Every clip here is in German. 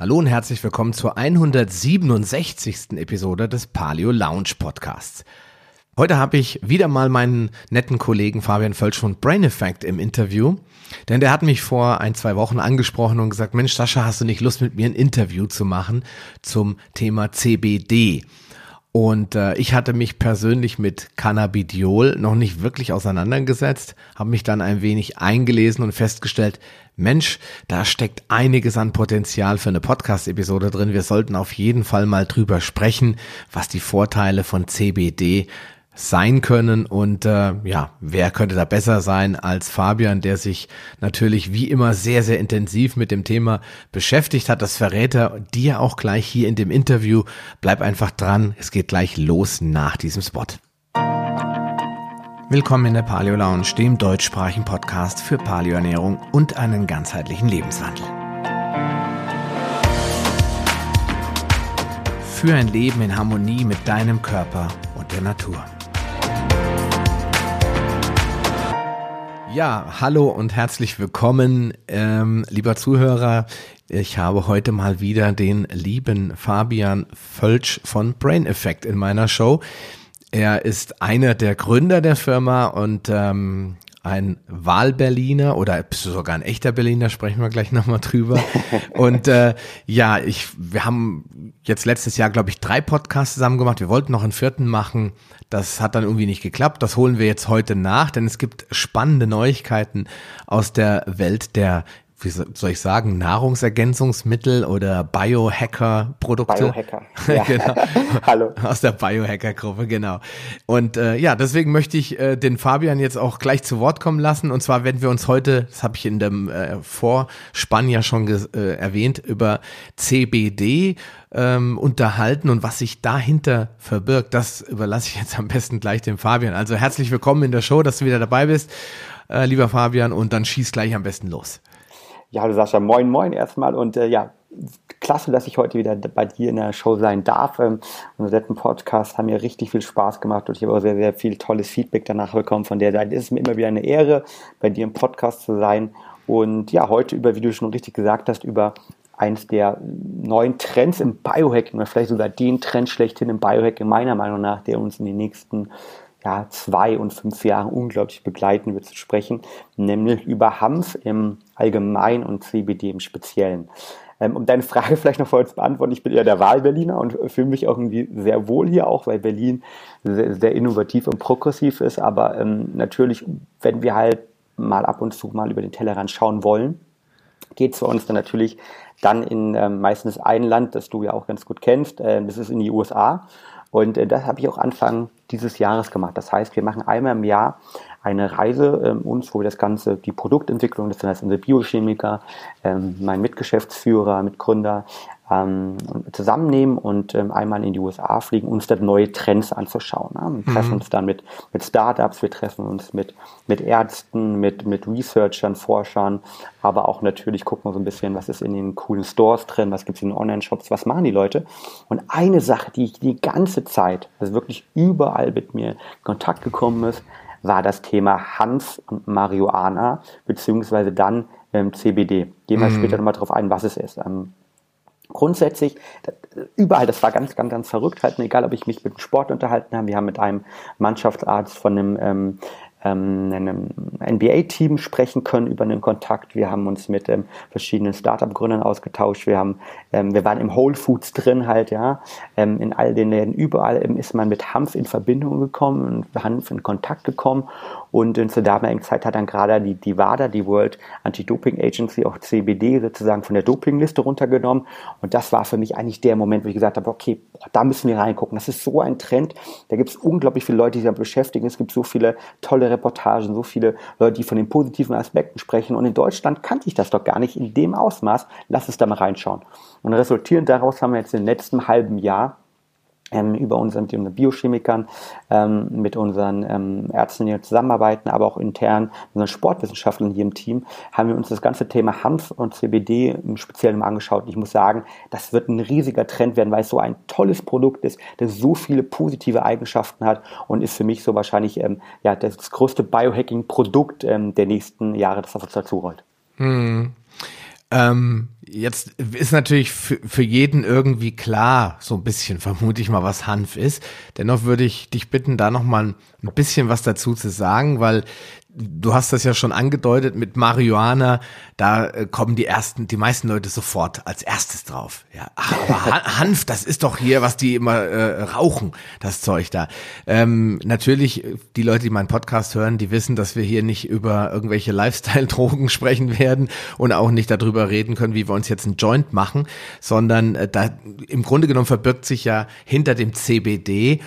Hallo und herzlich willkommen zur 167. Episode des Paleo Lounge Podcasts. Heute habe ich wieder mal meinen netten Kollegen Fabian Völsch von Brain Effect im Interview, denn der hat mich vor ein, zwei Wochen angesprochen und gesagt, Mensch, Sascha, hast du nicht Lust mit mir ein Interview zu machen zum Thema CBD? Und äh, ich hatte mich persönlich mit Cannabidiol noch nicht wirklich auseinandergesetzt, habe mich dann ein wenig eingelesen und festgestellt, Mensch, da steckt einiges an Potenzial für eine Podcast-Episode drin. Wir sollten auf jeden Fall mal drüber sprechen, was die Vorteile von CBD sein können. Und äh, ja, wer könnte da besser sein als Fabian, der sich natürlich wie immer sehr, sehr intensiv mit dem Thema beschäftigt hat. Das verrät er dir auch gleich hier in dem Interview. Bleib einfach dran. Es geht gleich los nach diesem Spot. Willkommen in der Paleo Lounge, dem deutschsprachigen Podcast für Paleoernährung und einen ganzheitlichen Lebenswandel. Für ein Leben in Harmonie mit deinem Körper und der Natur. Ja, hallo und herzlich willkommen, ähm, lieber Zuhörer. Ich habe heute mal wieder den lieben Fabian Völsch von Brain Effect in meiner Show. Er ist einer der Gründer der Firma und ähm, ein Wahlberliner oder sogar ein echter Berliner, sprechen wir gleich nochmal drüber. Und äh, ja, ich, wir haben jetzt letztes Jahr, glaube ich, drei Podcasts zusammen gemacht. Wir wollten noch einen vierten machen. Das hat dann irgendwie nicht geklappt. Das holen wir jetzt heute nach, denn es gibt spannende Neuigkeiten aus der Welt der wie soll ich sagen, Nahrungsergänzungsmittel oder Biohacker-Produkte. Biohacker, ja. genau. Hallo. Aus der Biohacker-Gruppe, genau. Und äh, ja, deswegen möchte ich äh, den Fabian jetzt auch gleich zu Wort kommen lassen. Und zwar werden wir uns heute, das habe ich in dem äh, Vorspann ja schon äh, erwähnt, über CBD ähm, unterhalten und was sich dahinter verbirgt. Das überlasse ich jetzt am besten gleich dem Fabian. Also herzlich willkommen in der Show, dass du wieder dabei bist, äh, lieber Fabian. Und dann schieß gleich am besten los. Ja, hallo Sascha, moin, moin erstmal und äh, ja, klasse, dass ich heute wieder bei dir in der Show sein darf. Ähm, unsere letzten Podcast haben mir richtig viel Spaß gemacht und ich habe auch sehr, sehr viel tolles Feedback danach bekommen von der Seite. Es ist mir immer wieder eine Ehre, bei dir im Podcast zu sein und ja, heute über, wie du schon richtig gesagt hast, über eins der neuen Trends im Biohacking oder vielleicht sogar den Trend schlechthin im Biohacking meiner Meinung nach, der uns in den nächsten ja, zwei und fünf Jahren unglaublich begleiten wird zu sprechen, nämlich über Hanf im Allgemeinen und CBD im Speziellen. Ähm, um deine Frage vielleicht noch vorher zu beantworten, ich bin ja der Wahlberliner und fühle mich auch irgendwie sehr wohl hier auch, weil Berlin sehr, sehr innovativ und progressiv ist. Aber ähm, natürlich, wenn wir halt mal ab und zu mal über den Tellerrand schauen wollen, geht es für uns dann natürlich dann in ähm, meistens ein Land, das du ja auch ganz gut kennst, äh, das ist in die USA. Und äh, das habe ich auch Anfang dieses Jahres gemacht. Das heißt, wir machen einmal im Jahr eine Reise ähm, uns, wo wir das Ganze, die Produktentwicklung, das sind also unsere Biochemiker, ähm, mein Mitgeschäftsführer, Mitgründer, ähm, zusammennehmen und ähm, einmal in die USA fliegen, uns dann neue Trends anzuschauen. Ne? Wir treffen mhm. uns dann mit, mit Startups, wir treffen uns mit, mit Ärzten, mit, mit Researchern, Forschern, aber auch natürlich gucken wir so ein bisschen, was ist in den coolen Stores drin, was gibt es in den Online-Shops, was machen die Leute. Und eine Sache, die die ganze Zeit, also wirklich überall mit mir in Kontakt gekommen ist, war das Thema Hanf und Marihuana, beziehungsweise dann ähm, CBD. Gehen wir mhm. später nochmal drauf ein, was es ist. Ähm, grundsätzlich, überall, das war ganz, ganz, ganz verrückt, halt, egal ob ich mich mit dem Sport unterhalten habe, wir haben mit einem Mannschaftsarzt von einem ähm, ähm, einem NBA-Team sprechen können über einen Kontakt. Wir haben uns mit ähm, verschiedenen Startup-Gründern ausgetauscht. Wir haben, ähm, wir waren im Whole Foods drin halt, ja. Ähm, in all den Läden überall ähm, ist man mit Hanf in Verbindung gekommen und Hanf in Kontakt gekommen. Und in zur damaligen Zeit hat dann gerade die, die WADA, die World Anti-Doping Agency, auch CBD sozusagen von der Dopingliste runtergenommen. Und das war für mich eigentlich der Moment, wo ich gesagt habe, okay, da müssen wir reingucken. Das ist so ein Trend. Da gibt es unglaublich viele Leute, die sich damit beschäftigen. Es gibt so viele tolle Reportagen, so viele Leute, die von den positiven Aspekten sprechen. Und in Deutschland kannte ich das doch gar nicht in dem Ausmaß. Lass es da mal reinschauen. Und resultierend daraus haben wir jetzt im letzten halben Jahr ähm, über unseren, mit unseren Biochemikern, ähm, mit unseren ähm, Ärzten, die zusammenarbeiten, aber auch intern mit unseren Sportwissenschaftlern hier im Team, haben wir uns das ganze Thema Hanf und CBD im Speziellen angeschaut. Und ich muss sagen, das wird ein riesiger Trend werden, weil es so ein tolles Produkt ist, das so viele positive Eigenschaften hat und ist für mich so wahrscheinlich ähm, ja, das größte Biohacking-Produkt ähm, der nächsten Jahre, das auf uns dazu rollt. Hm. Ähm, Jetzt ist natürlich für, für jeden irgendwie klar, so ein bisschen vermute ich mal, was Hanf ist. Dennoch würde ich dich bitten, da noch mal ein bisschen was dazu zu sagen, weil du hast das ja schon angedeutet mit Marihuana, da äh, kommen die ersten, die meisten Leute sofort als erstes drauf. Ja, ach, aber Hanf, das ist doch hier, was die immer äh, rauchen, das Zeug da. Ähm, natürlich, die Leute, die meinen Podcast hören, die wissen, dass wir hier nicht über irgendwelche Lifestyle-Drogen sprechen werden und auch nicht darüber reden können, wie wir uns jetzt einen Joint machen, sondern äh, da im Grunde genommen verbirgt sich ja hinter dem CBD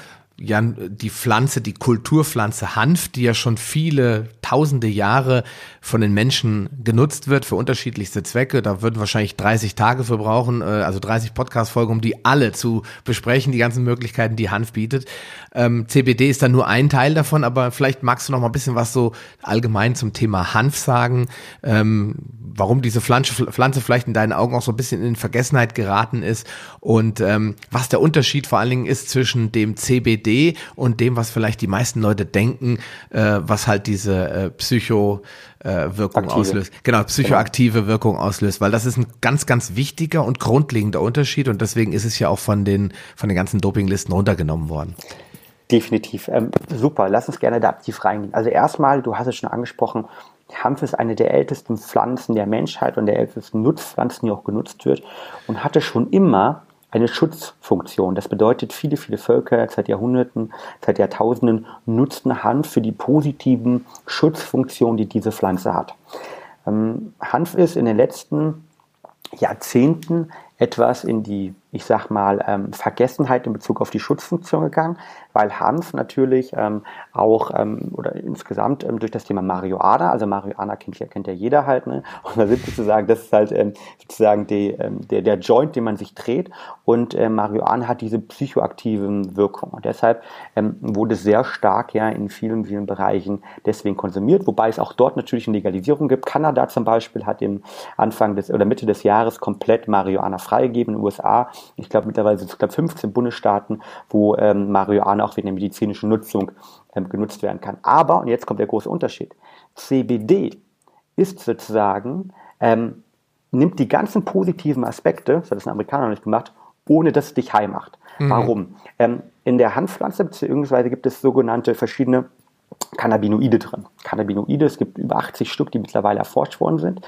ja die Pflanze, die Kulturpflanze Hanf, die ja schon viele tausende Jahre von den Menschen genutzt wird für unterschiedlichste Zwecke. Da würden wahrscheinlich 30 Tage für brauchen, äh, also 30 Podcast-Folgen, um die alle zu besprechen, die ganzen Möglichkeiten, die Hanf bietet. Ähm, CBD ist dann nur ein Teil davon, aber vielleicht magst du noch mal ein bisschen was so allgemein zum Thema Hanf sagen, ähm, warum diese Pflanze, Pflanze vielleicht in deinen Augen auch so ein bisschen in Vergessenheit geraten ist und ähm, was der Unterschied vor allen Dingen ist zwischen dem CBD und dem, was vielleicht die meisten Leute denken, äh, was halt diese äh, Psycho äh, Wirkung Aktive. auslöst. Genau, psychoaktive genau. Wirkung auslöst, weil das ist ein ganz, ganz wichtiger und grundlegender Unterschied und deswegen ist es ja auch von den, von den ganzen Dopinglisten runtergenommen worden. Definitiv. Ähm, super, lass uns gerne da aktiv reingehen. Also erstmal, du hast es schon angesprochen, Hanf ist eine der ältesten Pflanzen der Menschheit und der ältesten Nutzpflanzen, die auch genutzt wird und hatte schon immer eine Schutzfunktion. Das bedeutet, viele, viele Völker seit Jahrhunderten, seit Jahrtausenden nutzten Hanf für die positiven Schutzfunktionen, die diese Pflanze hat. Ähm, Hanf ist in den letzten Jahrzehnten etwas in die, ich sag mal, ähm, Vergessenheit in Bezug auf die Schutzfunktion gegangen, weil Hanf natürlich ähm, auch ähm, oder insgesamt ähm, durch das Thema Marihuana, also Marihuana kennt ja, kennt ja jeder halt, ne? Und da sind sozusagen, das ist halt ähm, sozusagen die, ähm, der, der Joint, den man sich dreht und äh, Marihuana hat diese psychoaktiven Wirkungen und deshalb ähm, wurde sehr stark ja in vielen, vielen Bereichen deswegen konsumiert, wobei es auch dort natürlich eine Legalisierung gibt. Kanada zum Beispiel hat im Anfang des oder Mitte des Jahres komplett Marihuana freigegeben in den USA. Ich glaube mittlerweile sind es glaub, 15 Bundesstaaten, wo ähm, Marihuana auch wegen der medizinischen Nutzung ähm, genutzt werden kann. Aber, und jetzt kommt der große Unterschied, CBD ist sozusagen, ähm, nimmt die ganzen positiven Aspekte, das hat das ein Amerikaner noch nicht gemacht, ohne dass es dich high macht. Mhm. Warum? Ähm, in der Hanfpflanze beziehungsweise gibt es sogenannte verschiedene Cannabinoide drin. Cannabinoide, es gibt über 80 Stück, die mittlerweile erforscht worden sind.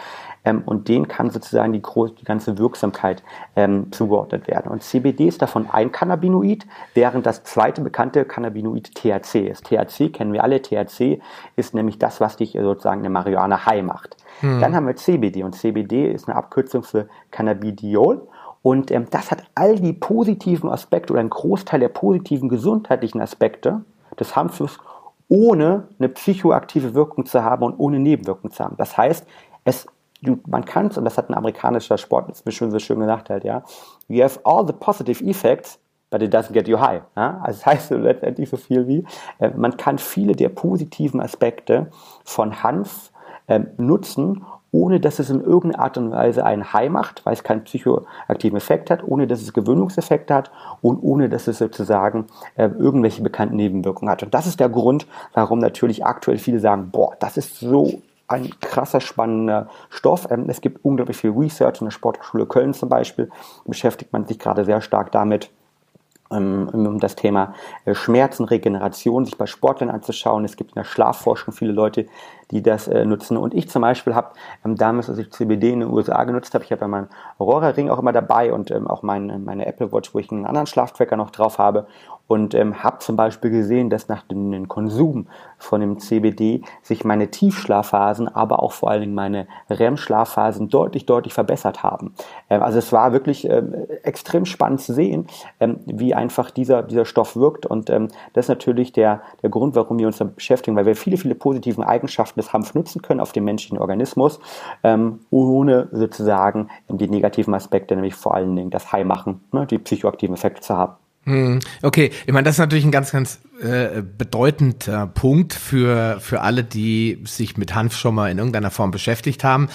Ähm, und denen kann sozusagen die, groß, die ganze Wirksamkeit ähm, zugeordnet werden. Und CBD ist davon ein Cannabinoid, während das zweite bekannte Cannabinoid THC ist. THC kennen wir alle. THC ist nämlich das, was dich sozusagen eine Marihuana high macht. Hm. Dann haben wir CBD und CBD ist eine Abkürzung für Cannabidiol. Und ähm, das hat all die positiven Aspekte oder einen Großteil der positiven gesundheitlichen Aspekte des Hanfes ohne eine psychoaktive Wirkung zu haben und ohne Nebenwirkungen zu haben. Das heißt, es, du, man kann es, und das hat ein amerikanischer Sport so schön gesagt halt, ja, you have all the positive effects, but it doesn't get you high. Ja? Also das heißt letztendlich so viel wie, äh, man kann viele der positiven Aspekte von Hanf äh, nutzen, ohne dass es in irgendeiner Art und Weise einen High macht, weil es keinen psychoaktiven Effekt hat, ohne dass es Gewöhnungseffekte hat und ohne dass es sozusagen äh, irgendwelche bekannten Nebenwirkungen hat. Und das ist der Grund, warum natürlich aktuell viele sagen, boah, das ist so ein krasser, spannender Stoff. Ähm, es gibt unglaublich viel Research in der Sporthochschule Köln zum Beispiel, beschäftigt man sich gerade sehr stark damit ähm, um das Thema äh, Schmerzen, Regeneration sich bei Sportlern anzuschauen. Es gibt in der Schlafforschung viele Leute, die das äh, nutzen. Und ich zum Beispiel habe ähm, damals, als ich CBD in den USA genutzt habe, ich habe ja meinen Aurora-Ring auch immer dabei und auch mein, meine Apple Watch, wo ich einen anderen Schlaftracker noch drauf habe und ähm, habe zum Beispiel gesehen, dass nach dem Konsum von dem CBD sich meine Tiefschlafphasen, aber auch vor allen Dingen meine REM-Schlafphasen deutlich, deutlich verbessert haben. Ähm, also es war wirklich ähm, extrem spannend zu sehen, ähm, wie einfach dieser, dieser Stoff wirkt und ähm, das ist natürlich der, der Grund, warum wir uns damit beschäftigen, weil wir viele, viele positive Eigenschaften des Hanf nutzen können auf den menschlichen Organismus, ähm, ohne sozusagen die negativen Aspekte, nämlich vor allen Dingen das High machen, ne, die psychoaktiven Effekte zu haben. Hm, okay, ich meine, das ist natürlich ein ganz, ganz äh, bedeutender Punkt für, für alle, die sich mit Hanf schon mal in irgendeiner Form beschäftigt haben.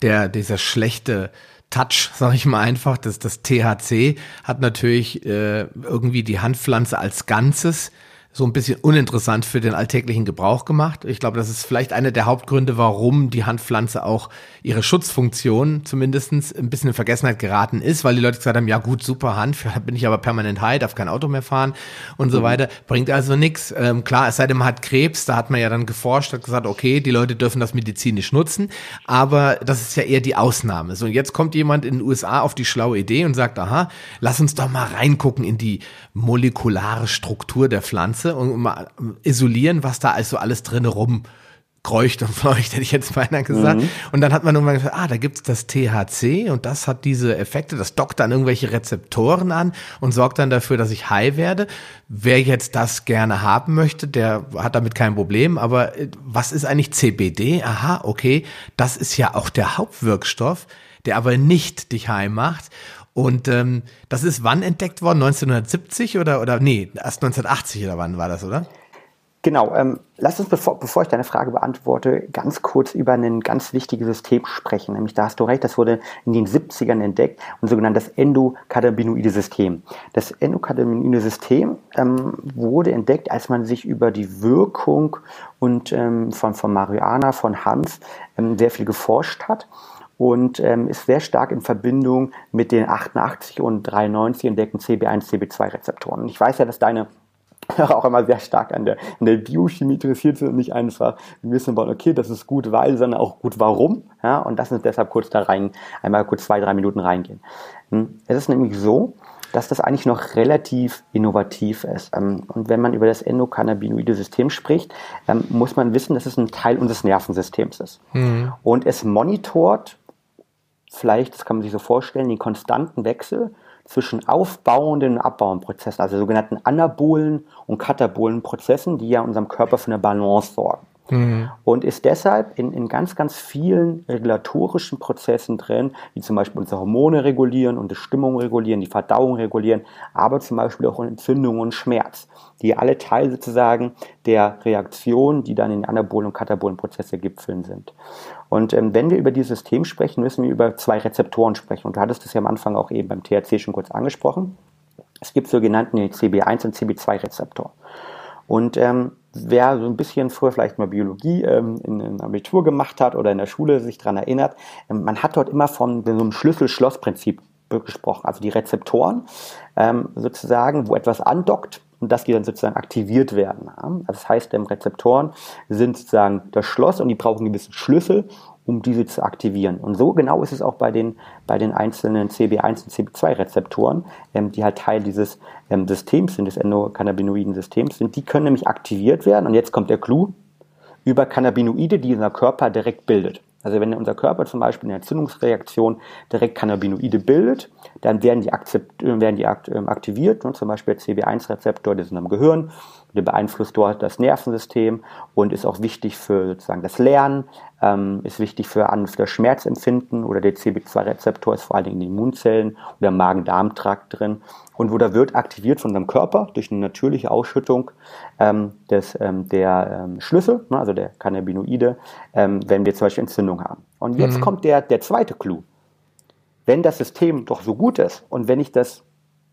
Der, dieser schlechte Touch, sag ich mal einfach, das, das THC hat natürlich äh, irgendwie die Hanfpflanze als Ganzes so ein bisschen uninteressant für den alltäglichen Gebrauch gemacht. Ich glaube, das ist vielleicht einer der Hauptgründe, warum die Handpflanze auch ihre Schutzfunktion zumindestens ein bisschen in Vergessenheit geraten ist, weil die Leute gesagt haben, ja gut, super Hand, bin ich aber permanent high, darf kein Auto mehr fahren und so mhm. weiter. Bringt also nichts. Ähm, klar, es sei denn, man hat Krebs, da hat man ja dann geforscht, hat gesagt, okay, die Leute dürfen das medizinisch nutzen, aber das ist ja eher die Ausnahme. So, und jetzt kommt jemand in den USA auf die schlaue Idee und sagt, aha, lass uns doch mal reingucken in die molekulare Struktur der Pflanze und mal isolieren, was da also alles drin rum kreucht und fleucht, hätte ich jetzt beinahe gesagt. Mhm. Und dann hat man irgendwann gesagt, ah, da gibt's das THC und das hat diese Effekte, das dockt dann irgendwelche Rezeptoren an und sorgt dann dafür, dass ich high werde. Wer jetzt das gerne haben möchte, der hat damit kein Problem. Aber äh, was ist eigentlich CBD? Aha, okay, das ist ja auch der Hauptwirkstoff, der aber nicht dich high macht. Und ähm, das ist wann entdeckt worden? 1970 oder, oder nee, erst 1980 oder wann war das, oder? Genau, ähm, lass uns, bevor, bevor ich deine Frage beantworte, ganz kurz über ein ganz wichtiges System sprechen. Nämlich, da hast du recht, das wurde in den 70ern entdeckt, ein sogenanntes endokannabinoide System. Das endokannabinoide System ähm, wurde entdeckt, als man sich über die Wirkung und ähm, von, von Marihuana, von Hanf ähm, sehr viel geforscht hat und ähm, ist sehr stark in Verbindung mit den 88 und 93 entdeckten CB1, CB2-Rezeptoren. Ich weiß ja, dass deine auch immer sehr stark an der, an der Biochemie interessiert sind und nicht einfach wissen wollen, okay, das ist gut, weil, sondern auch gut, warum. Ja, und lass uns deshalb kurz da rein, einmal kurz zwei, drei Minuten reingehen. Hm, es ist nämlich so, dass das eigentlich noch relativ innovativ ist. Ähm, und wenn man über das endokannabinoide System spricht, ähm, muss man wissen, dass es ein Teil unseres Nervensystems ist. Mhm. Und es monitort vielleicht, das kann man sich so vorstellen, den konstanten Wechsel zwischen aufbauenden und abbauenden Prozessen, also sogenannten anabolen und katabolen Prozessen, die ja unserem Körper für eine Balance sorgen. Mhm. Und ist deshalb in, in ganz, ganz vielen regulatorischen Prozessen drin, die zum Beispiel unsere Hormone regulieren und die Stimmung regulieren, die Verdauung regulieren, aber zum Beispiel auch Entzündung und Schmerz, die alle Teil sozusagen der Reaktion, die dann in anabolen und katabolen Prozesse gipfeln sind. Und ähm, wenn wir über dieses System sprechen, müssen wir über zwei Rezeptoren sprechen. Und du hattest es ja am Anfang auch eben beim THC schon kurz angesprochen. Es gibt sogenannten CB1 und CB2-Rezeptor. Und ähm, wer so ein bisschen früher vielleicht mal Biologie ähm, in, in Abitur gemacht hat oder in der Schule sich daran erinnert, ähm, man hat dort immer von so einem Schlüssel-Schloss-Prinzip gesprochen. Also die Rezeptoren ähm, sozusagen, wo etwas andockt und dass die dann sozusagen aktiviert werden. Also das heißt, ähm, Rezeptoren sind sozusagen das Schloss und die brauchen einen gewissen Schlüssel, um diese zu aktivieren. Und so genau ist es auch bei den, bei den einzelnen CB1 und CB2-Rezeptoren, ähm, die halt Teil dieses ähm, Systems sind, des endokannabinoiden Systems sind. Die können nämlich aktiviert werden. Und jetzt kommt der Clou über Cannabinoide, die unser Körper direkt bildet. Also wenn unser Körper zum Beispiel eine Entzündungsreaktion direkt Cannabinoide bildet, dann werden die, werden die ähm, aktiviert, und zum Beispiel der CB1-Rezeptor, der ist in einem Gehirn, der beeinflusst dort das Nervensystem und ist auch wichtig für sozusagen das Lernen, ähm, ist wichtig für, für das Schmerzempfinden oder der CB2-Rezeptor ist vor allen Dingen in den Immunzellen oder im Magen-Darm-Trakt drin und wo da wird aktiviert von unserem Körper durch eine natürliche Ausschüttung ähm, des, ähm, der ähm, Schlüssel, ne, also der Cannabinoide, ähm, wenn wir zum Beispiel Entzündung haben. Und jetzt mhm. kommt der, der zweite Clou. Wenn das System doch so gut ist und wenn ich das,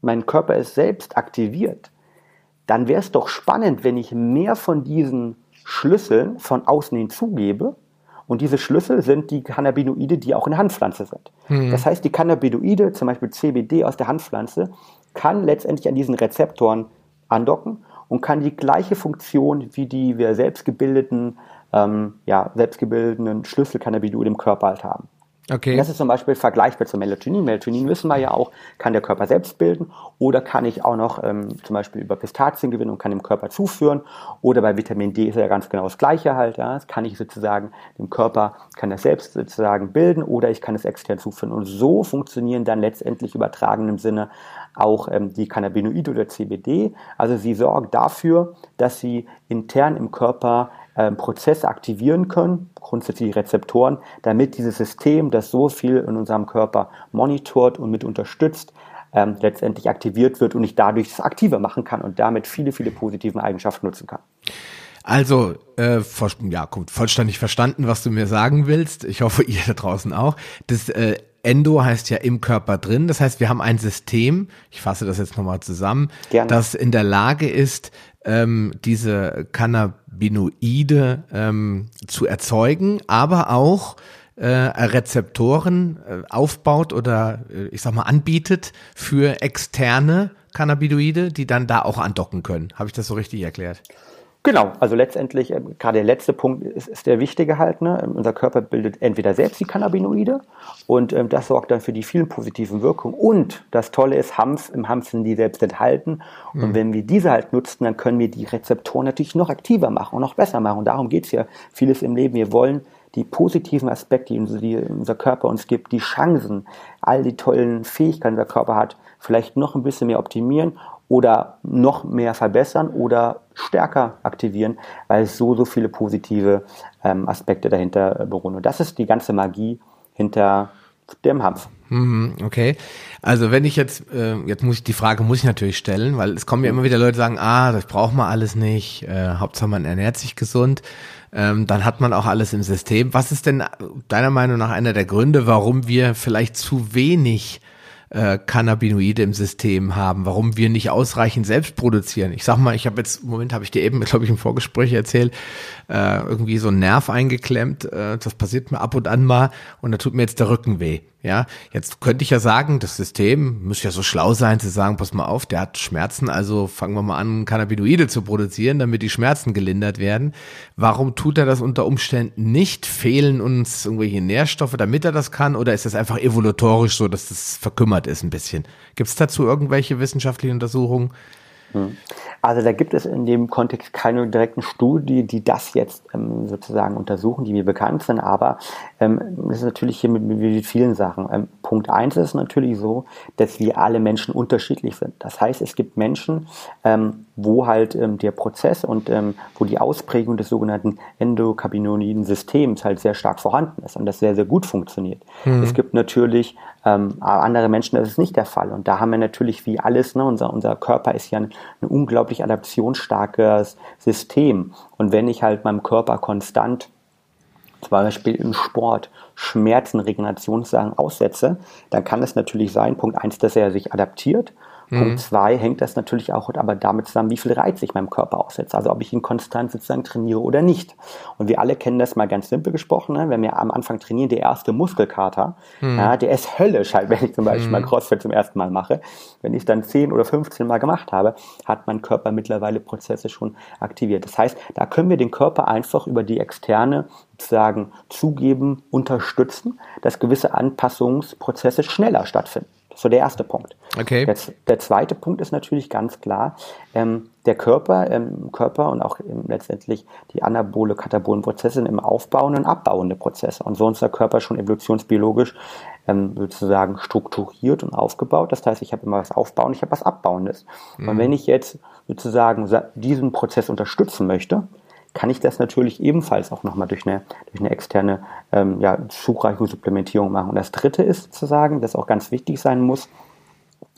mein Körper es selbst aktiviert, dann wäre es doch spannend, wenn ich mehr von diesen Schlüsseln von außen hinzugebe. Und diese Schlüssel sind die Cannabinoide, die auch in der Handpflanze sind. Mhm. Das heißt, die Cannabinoide, zum Beispiel CBD aus der Handpflanze, kann letztendlich an diesen Rezeptoren andocken und kann die gleiche Funktion wie die wir selbst gebildeten, ähm, ja, selbstgebildeten Schlüsselcannabinoide im Körper halt haben. Okay. Das ist zum Beispiel vergleichbar zu Melatonin. Melatonin wissen wir ja auch, kann der Körper selbst bilden oder kann ich auch noch ähm, zum Beispiel über Pistazien gewinnen und kann dem Körper zuführen. Oder bei Vitamin D ist ja ganz genau das Gleiche halt. Ja. Das kann ich sozusagen, dem Körper kann das selbst sozusagen bilden oder ich kann es extern zuführen. Und so funktionieren dann letztendlich übertragen im Sinne auch ähm, die Cannabinoide oder CBD. Also sie sorgen dafür, dass sie intern im Körper ähm, Prozesse aktivieren können, grundsätzlich Rezeptoren, damit dieses System, das so viel in unserem Körper monitort und mit unterstützt, ähm, letztendlich aktiviert wird und ich dadurch es aktiver machen kann und damit viele, viele positiven Eigenschaften nutzen kann. Also, äh, ja, gut, vollständig verstanden, was du mir sagen willst. Ich hoffe, ihr da draußen auch. Das äh, Endo heißt ja im Körper drin. Das heißt, wir haben ein System, ich fasse das jetzt nochmal zusammen, Gerne. das in der Lage ist, ähm, diese Cannabinoide ähm, zu erzeugen, aber auch äh, Rezeptoren äh, aufbaut oder äh, ich sag mal anbietet für externe Cannabinoide, die dann da auch andocken können. Habe ich das so richtig erklärt? Genau, also letztendlich, äh, gerade der letzte Punkt ist, ist der wichtige halt. Ne? Unser Körper bildet entweder selbst die Cannabinoide und ähm, das sorgt dann für die vielen positiven Wirkungen. Und das Tolle ist, Hanf, im Hanf sind die selbst enthalten. Und mhm. wenn wir diese halt nutzen, dann können wir die Rezeptoren natürlich noch aktiver machen und noch besser machen. Und darum geht's ja vieles im Leben. Wir wollen die positiven Aspekte, die unser Körper uns gibt, die Chancen, all die tollen Fähigkeiten, die unser Körper hat, vielleicht noch ein bisschen mehr optimieren oder noch mehr verbessern oder stärker aktivieren, weil es so, so viele positive ähm, Aspekte dahinter äh, beruhen. Und das ist die ganze Magie hinter dem Hanf. Mhm, okay. Also wenn ich jetzt, äh, jetzt muss ich die Frage muss ich natürlich stellen, weil es kommen ja immer wieder Leute sagen, ah, das braucht man alles nicht, äh, Hauptsache man ernährt sich gesund, ähm, dann hat man auch alles im System. Was ist denn deiner Meinung nach einer der Gründe, warum wir vielleicht zu wenig äh, Cannabinoide im System haben, warum wir nicht ausreichend selbst produzieren. Ich sag mal, ich habe jetzt, Moment habe ich dir eben, glaube ich, im Vorgespräch erzählt, äh, irgendwie so einen Nerv eingeklemmt. Äh, das passiert mir ab und an mal und da tut mir jetzt der Rücken weh. Ja, jetzt könnte ich ja sagen, das System muss ja so schlau sein zu sagen, pass mal auf, der hat Schmerzen, also fangen wir mal an, Cannabinoide zu produzieren, damit die Schmerzen gelindert werden. Warum tut er das unter Umständen nicht? Fehlen uns irgendwelche Nährstoffe, damit er das kann? Oder ist das einfach evolutorisch so, dass das verkümmert ist ein bisschen? Gibt es dazu irgendwelche wissenschaftlichen Untersuchungen? Hm. Also da gibt es in dem Kontext keine direkten Studien, die das jetzt ähm, sozusagen untersuchen, die mir bekannt sind, aber ähm, ist natürlich hier mit, mit vielen Sachen. Ähm, Punkt eins ist natürlich so, dass wir alle Menschen unterschiedlich sind. Das heißt, es gibt Menschen, ähm, wo halt ähm, der Prozess und ähm, wo die Ausprägung des sogenannten endokannabinoiden Systems halt sehr stark vorhanden ist und das sehr, sehr gut funktioniert. Mhm. Es gibt natürlich ähm, andere Menschen, das ist nicht der Fall. Und da haben wir natürlich wie alles, ne, unser, unser Körper ist ja ein, ein unglaublich adaptionsstarkes System. Und wenn ich halt meinem Körper konstant zum Beispiel im Sport Schmerzen, Regenerationssachen aussetze, dann kann es natürlich sein, Punkt eins, dass er sich adaptiert Mhm. Punkt zwei hängt das natürlich auch aber damit zusammen, wie viel Reiz ich meinem Körper aussetze. Also ob ich ihn konstant sozusagen trainiere oder nicht. Und wir alle kennen das mal ganz simpel gesprochen, ne? wenn wir am Anfang trainieren, der erste Muskelkater, mhm. ja, der ist höllisch halt, wenn ich zum Beispiel mhm. mal CrossFit zum ersten Mal mache. Wenn ich dann 10 oder 15 Mal gemacht habe, hat mein Körper mittlerweile Prozesse schon aktiviert. Das heißt, da können wir den Körper einfach über die externe sozusagen zugeben, unterstützen, dass gewisse Anpassungsprozesse schneller stattfinden. Das ist so der erste Punkt. Okay. Der, der zweite Punkt ist natürlich ganz klar, ähm, der Körper, ähm, Körper und auch ähm, letztendlich die anabole, katabolen Prozesse sind im aufbauenden und abbauende Prozesse. Und so ist der Körper schon evolutionsbiologisch ähm, sozusagen strukturiert und aufgebaut. Das heißt, ich habe immer was Aufbauen, ich habe was Abbauendes. Mhm. Und wenn ich jetzt sozusagen diesen Prozess unterstützen möchte, kann ich das natürlich ebenfalls auch nochmal durch eine, durch eine externe ähm, ja, Zureichung, Supplementierung machen. Und das Dritte ist zu sagen, das auch ganz wichtig sein muss,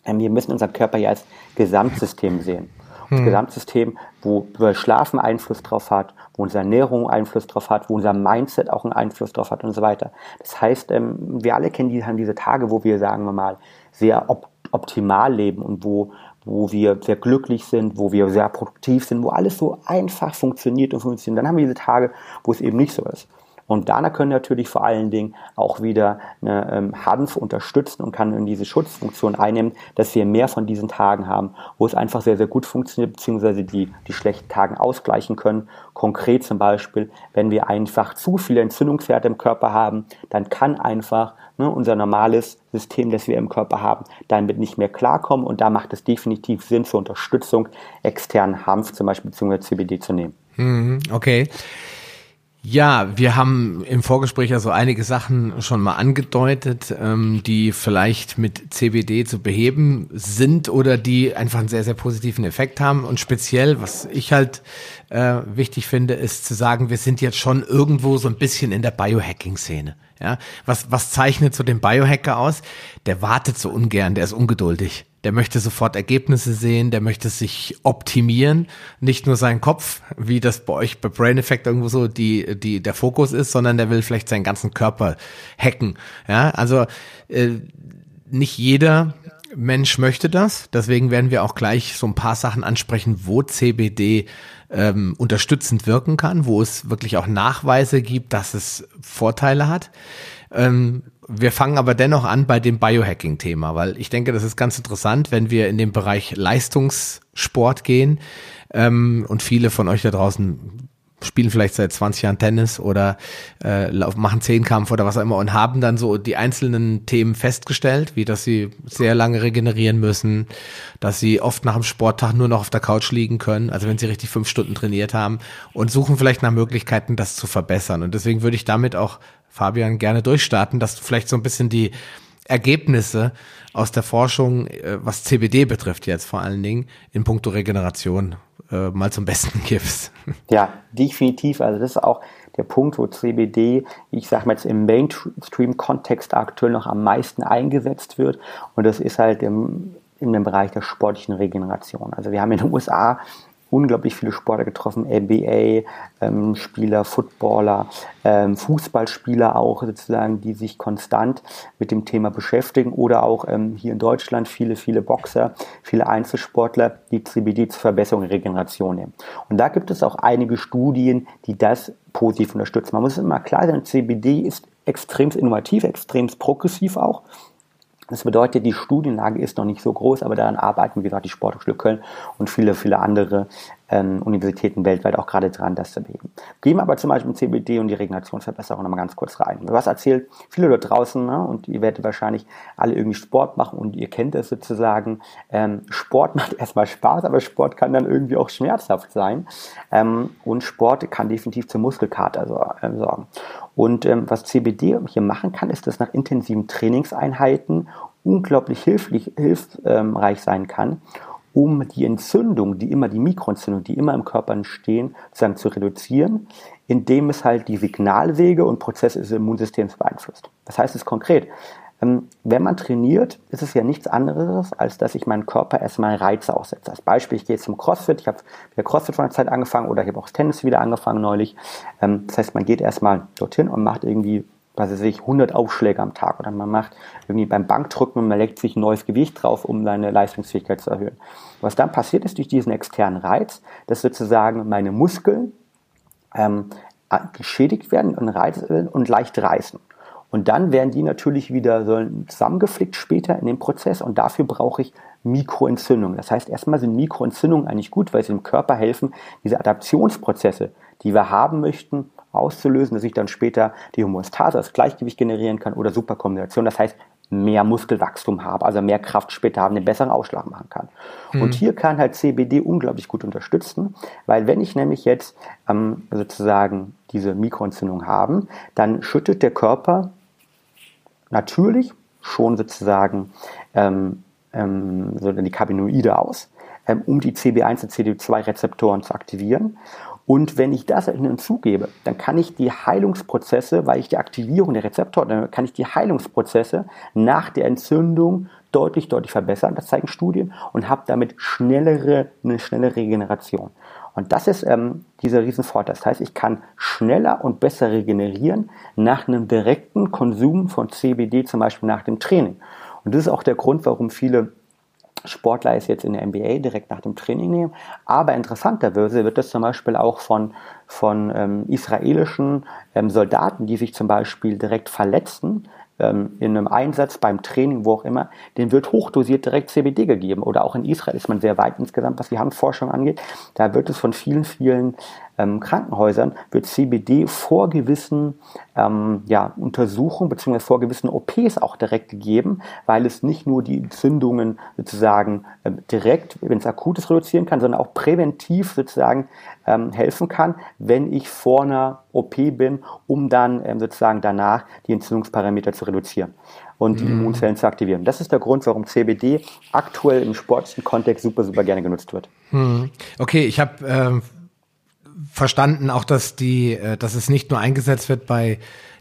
ähm, wir müssen unser Körper ja als Gesamtsystem sehen. Das hm. Gesamtsystem, wo Schlafen Einfluss drauf hat, wo unsere Ernährung Einfluss drauf hat, wo unser Mindset auch einen Einfluss drauf hat und so weiter. Das heißt, ähm, wir alle kennen die, haben diese Tage, wo wir, sagen wir mal, sehr op optimal leben und wo, wo wir sehr glücklich sind, wo wir sehr produktiv sind, wo alles so einfach funktioniert und funktioniert. Dann haben wir diese Tage, wo es eben nicht so ist. Und Dana können natürlich vor allen Dingen auch wieder eine ähm, Hanf unterstützen und kann in diese Schutzfunktion einnehmen, dass wir mehr von diesen Tagen haben, wo es einfach sehr, sehr gut funktioniert, beziehungsweise die, die schlechten Tagen ausgleichen können. Konkret zum Beispiel, wenn wir einfach zu viele Entzündungswerte im Körper haben, dann kann einfach ne, unser normales System, das wir im Körper haben, damit nicht mehr klarkommen. Und da macht es definitiv Sinn, zur Unterstützung externen Hanf zum Beispiel beziehungsweise CBD zu nehmen. Mhm, okay. Ja, wir haben im Vorgespräch ja so einige Sachen schon mal angedeutet, ähm, die vielleicht mit CBD zu beheben sind oder die einfach einen sehr, sehr positiven Effekt haben. Und speziell, was ich halt äh, wichtig finde, ist zu sagen, wir sind jetzt schon irgendwo so ein bisschen in der Biohacking-Szene. Ja, was, was zeichnet so den Biohacker aus? Der wartet so ungern, der ist ungeduldig. Der möchte sofort Ergebnisse sehen, der möchte sich optimieren, nicht nur seinen Kopf, wie das bei euch bei Brain Effect irgendwo so die, die, der Fokus ist, sondern der will vielleicht seinen ganzen Körper hacken. Ja, also, äh, nicht jeder Mensch möchte das. Deswegen werden wir auch gleich so ein paar Sachen ansprechen, wo CBD ähm, unterstützend wirken kann, wo es wirklich auch Nachweise gibt, dass es Vorteile hat. Ähm, wir fangen aber dennoch an bei dem Biohacking-Thema, weil ich denke, das ist ganz interessant, wenn wir in den Bereich Leistungssport gehen. Ähm, und viele von euch da draußen spielen vielleicht seit 20 Jahren Tennis oder äh, machen Zehnkampf oder was auch immer und haben dann so die einzelnen Themen festgestellt, wie dass sie sehr lange regenerieren müssen, dass sie oft nach dem Sporttag nur noch auf der Couch liegen können, also wenn sie richtig fünf Stunden trainiert haben und suchen vielleicht nach Möglichkeiten, das zu verbessern. Und deswegen würde ich damit auch Fabian gerne durchstarten, dass du vielleicht so ein bisschen die Ergebnisse aus der Forschung, äh, was CBD betrifft jetzt vor allen Dingen, in puncto Regeneration äh, mal zum Besten gibst. Ja, definitiv. Also das ist auch der Punkt, wo CBD, ich sage mal jetzt im Mainstream-Kontext aktuell noch am meisten eingesetzt wird. Und das ist halt im, in dem Bereich der sportlichen Regeneration. Also wir haben in den USA unglaublich viele Sportler getroffen, NBA-Spieler, ähm, Footballer, ähm, Fußballspieler auch sozusagen, die sich konstant mit dem Thema beschäftigen oder auch ähm, hier in Deutschland viele, viele Boxer, viele Einzelsportler, die CBD zur Verbesserung der Regeneration nehmen. Und da gibt es auch einige Studien, die das positiv unterstützen. Man muss immer klar sein, CBD ist extrem innovativ, extrem progressiv auch. Das bedeutet, die Studienlage ist noch nicht so groß, aber daran arbeiten, wie gesagt, die Sporthochschule Köln und viele, viele andere ähm, Universitäten weltweit auch gerade dran, das zu beheben. Gehen wir aber zum Beispiel im CBD und die Regenerationsverbesserung nochmal ganz kurz rein. Was erzählt viele dort draußen, ne, und ihr werdet wahrscheinlich alle irgendwie Sport machen und ihr kennt es sozusagen, ähm, Sport macht erstmal Spaß, aber Sport kann dann irgendwie auch schmerzhaft sein ähm, und Sport kann definitiv zur Muskelkater äh, sorgen. Und ähm, was CBD hier machen kann, ist, dass nach intensiven Trainingseinheiten unglaublich hilflich, hilfreich sein kann, um die Entzündung, die immer die Mikroentzündung, die immer im Körper entstehen, sozusagen zu reduzieren, indem es halt die Signalwege und Prozesse des Immunsystems beeinflusst. Was heißt es konkret? Ähm, wenn man trainiert, ist es ja nichts anderes, als dass ich meinen Körper erstmal Reize aussetze. Als Beispiel, ich gehe zum CrossFit, ich habe wieder CrossFit von der Zeit angefangen oder ich habe auch das Tennis wieder angefangen neulich. Ähm, das heißt, man geht erstmal dorthin und macht irgendwie was weiß ich, 100 Aufschläge am Tag oder man macht irgendwie beim Bankdrücken und man legt sich ein neues Gewicht drauf, um seine Leistungsfähigkeit zu erhöhen. Was dann passiert ist durch diesen externen Reiz, dass sozusagen meine Muskeln ähm, geschädigt werden und, reiz, und leicht reißen. Und dann werden die natürlich wieder zusammengeflickt später in dem Prozess und dafür brauche ich Mikroentzündungen. Das heißt, erstmal sind Mikroentzündungen eigentlich gut, weil sie dem Körper helfen, diese Adaptionsprozesse, die wir haben möchten, auszulösen, dass ich dann später die Homöostase, das Gleichgewicht generieren kann oder Superkombination. Das heißt, mehr Muskelwachstum habe, also mehr Kraft später haben, einen besseren Ausschlag machen kann. Mhm. Und hier kann halt CBD unglaublich gut unterstützen, weil wenn ich nämlich jetzt ähm, sozusagen diese Mikroentzündung habe, dann schüttet der Körper natürlich schon sozusagen ähm, ähm, so die Cannabinoide aus, ähm, um die CB1 und CD2-Rezeptoren zu aktivieren. Und wenn ich das hinzugebe, dann kann ich die Heilungsprozesse, weil ich die Aktivierung der Rezeptoren, dann kann ich die Heilungsprozesse nach der Entzündung deutlich, deutlich verbessern, das zeigen Studien, und habe damit schnellere, eine schnelle Regeneration. Und das ist ähm, dieser Riesenvorteil. Das heißt, ich kann schneller und besser regenerieren nach einem direkten Konsum von CBD, zum Beispiel nach dem Training. Und das ist auch der Grund, warum viele Sportler es jetzt in der NBA direkt nach dem Training nehmen. Aber interessanterweise wird das zum Beispiel auch von, von ähm, israelischen ähm, Soldaten, die sich zum Beispiel direkt verletzen, ähm, in einem Einsatz, beim Training, wo auch immer, dem wird hochdosiert direkt CBD gegeben. Oder auch in Israel ist man sehr weit insgesamt, was die Handforschung angeht. Da wird es von vielen, vielen ähm, Krankenhäusern wird CBD vor gewissen ähm, ja, Untersuchungen bzw. vor gewissen OPs auch direkt gegeben, weil es nicht nur die Entzündungen sozusagen äh, direkt, wenn es akut ist, reduzieren kann, sondern auch präventiv sozusagen ähm, helfen kann, wenn ich vor einer OP bin, um dann ähm, sozusagen danach die Entzündungsparameter zu reduzieren und die mhm. Immunzellen zu aktivieren. Das ist der Grund, warum CBD aktuell im sportlichen Kontext super, super gerne genutzt wird. Mhm. Okay, ich habe ähm verstanden auch, dass die, äh, dass es nicht nur eingesetzt wird bei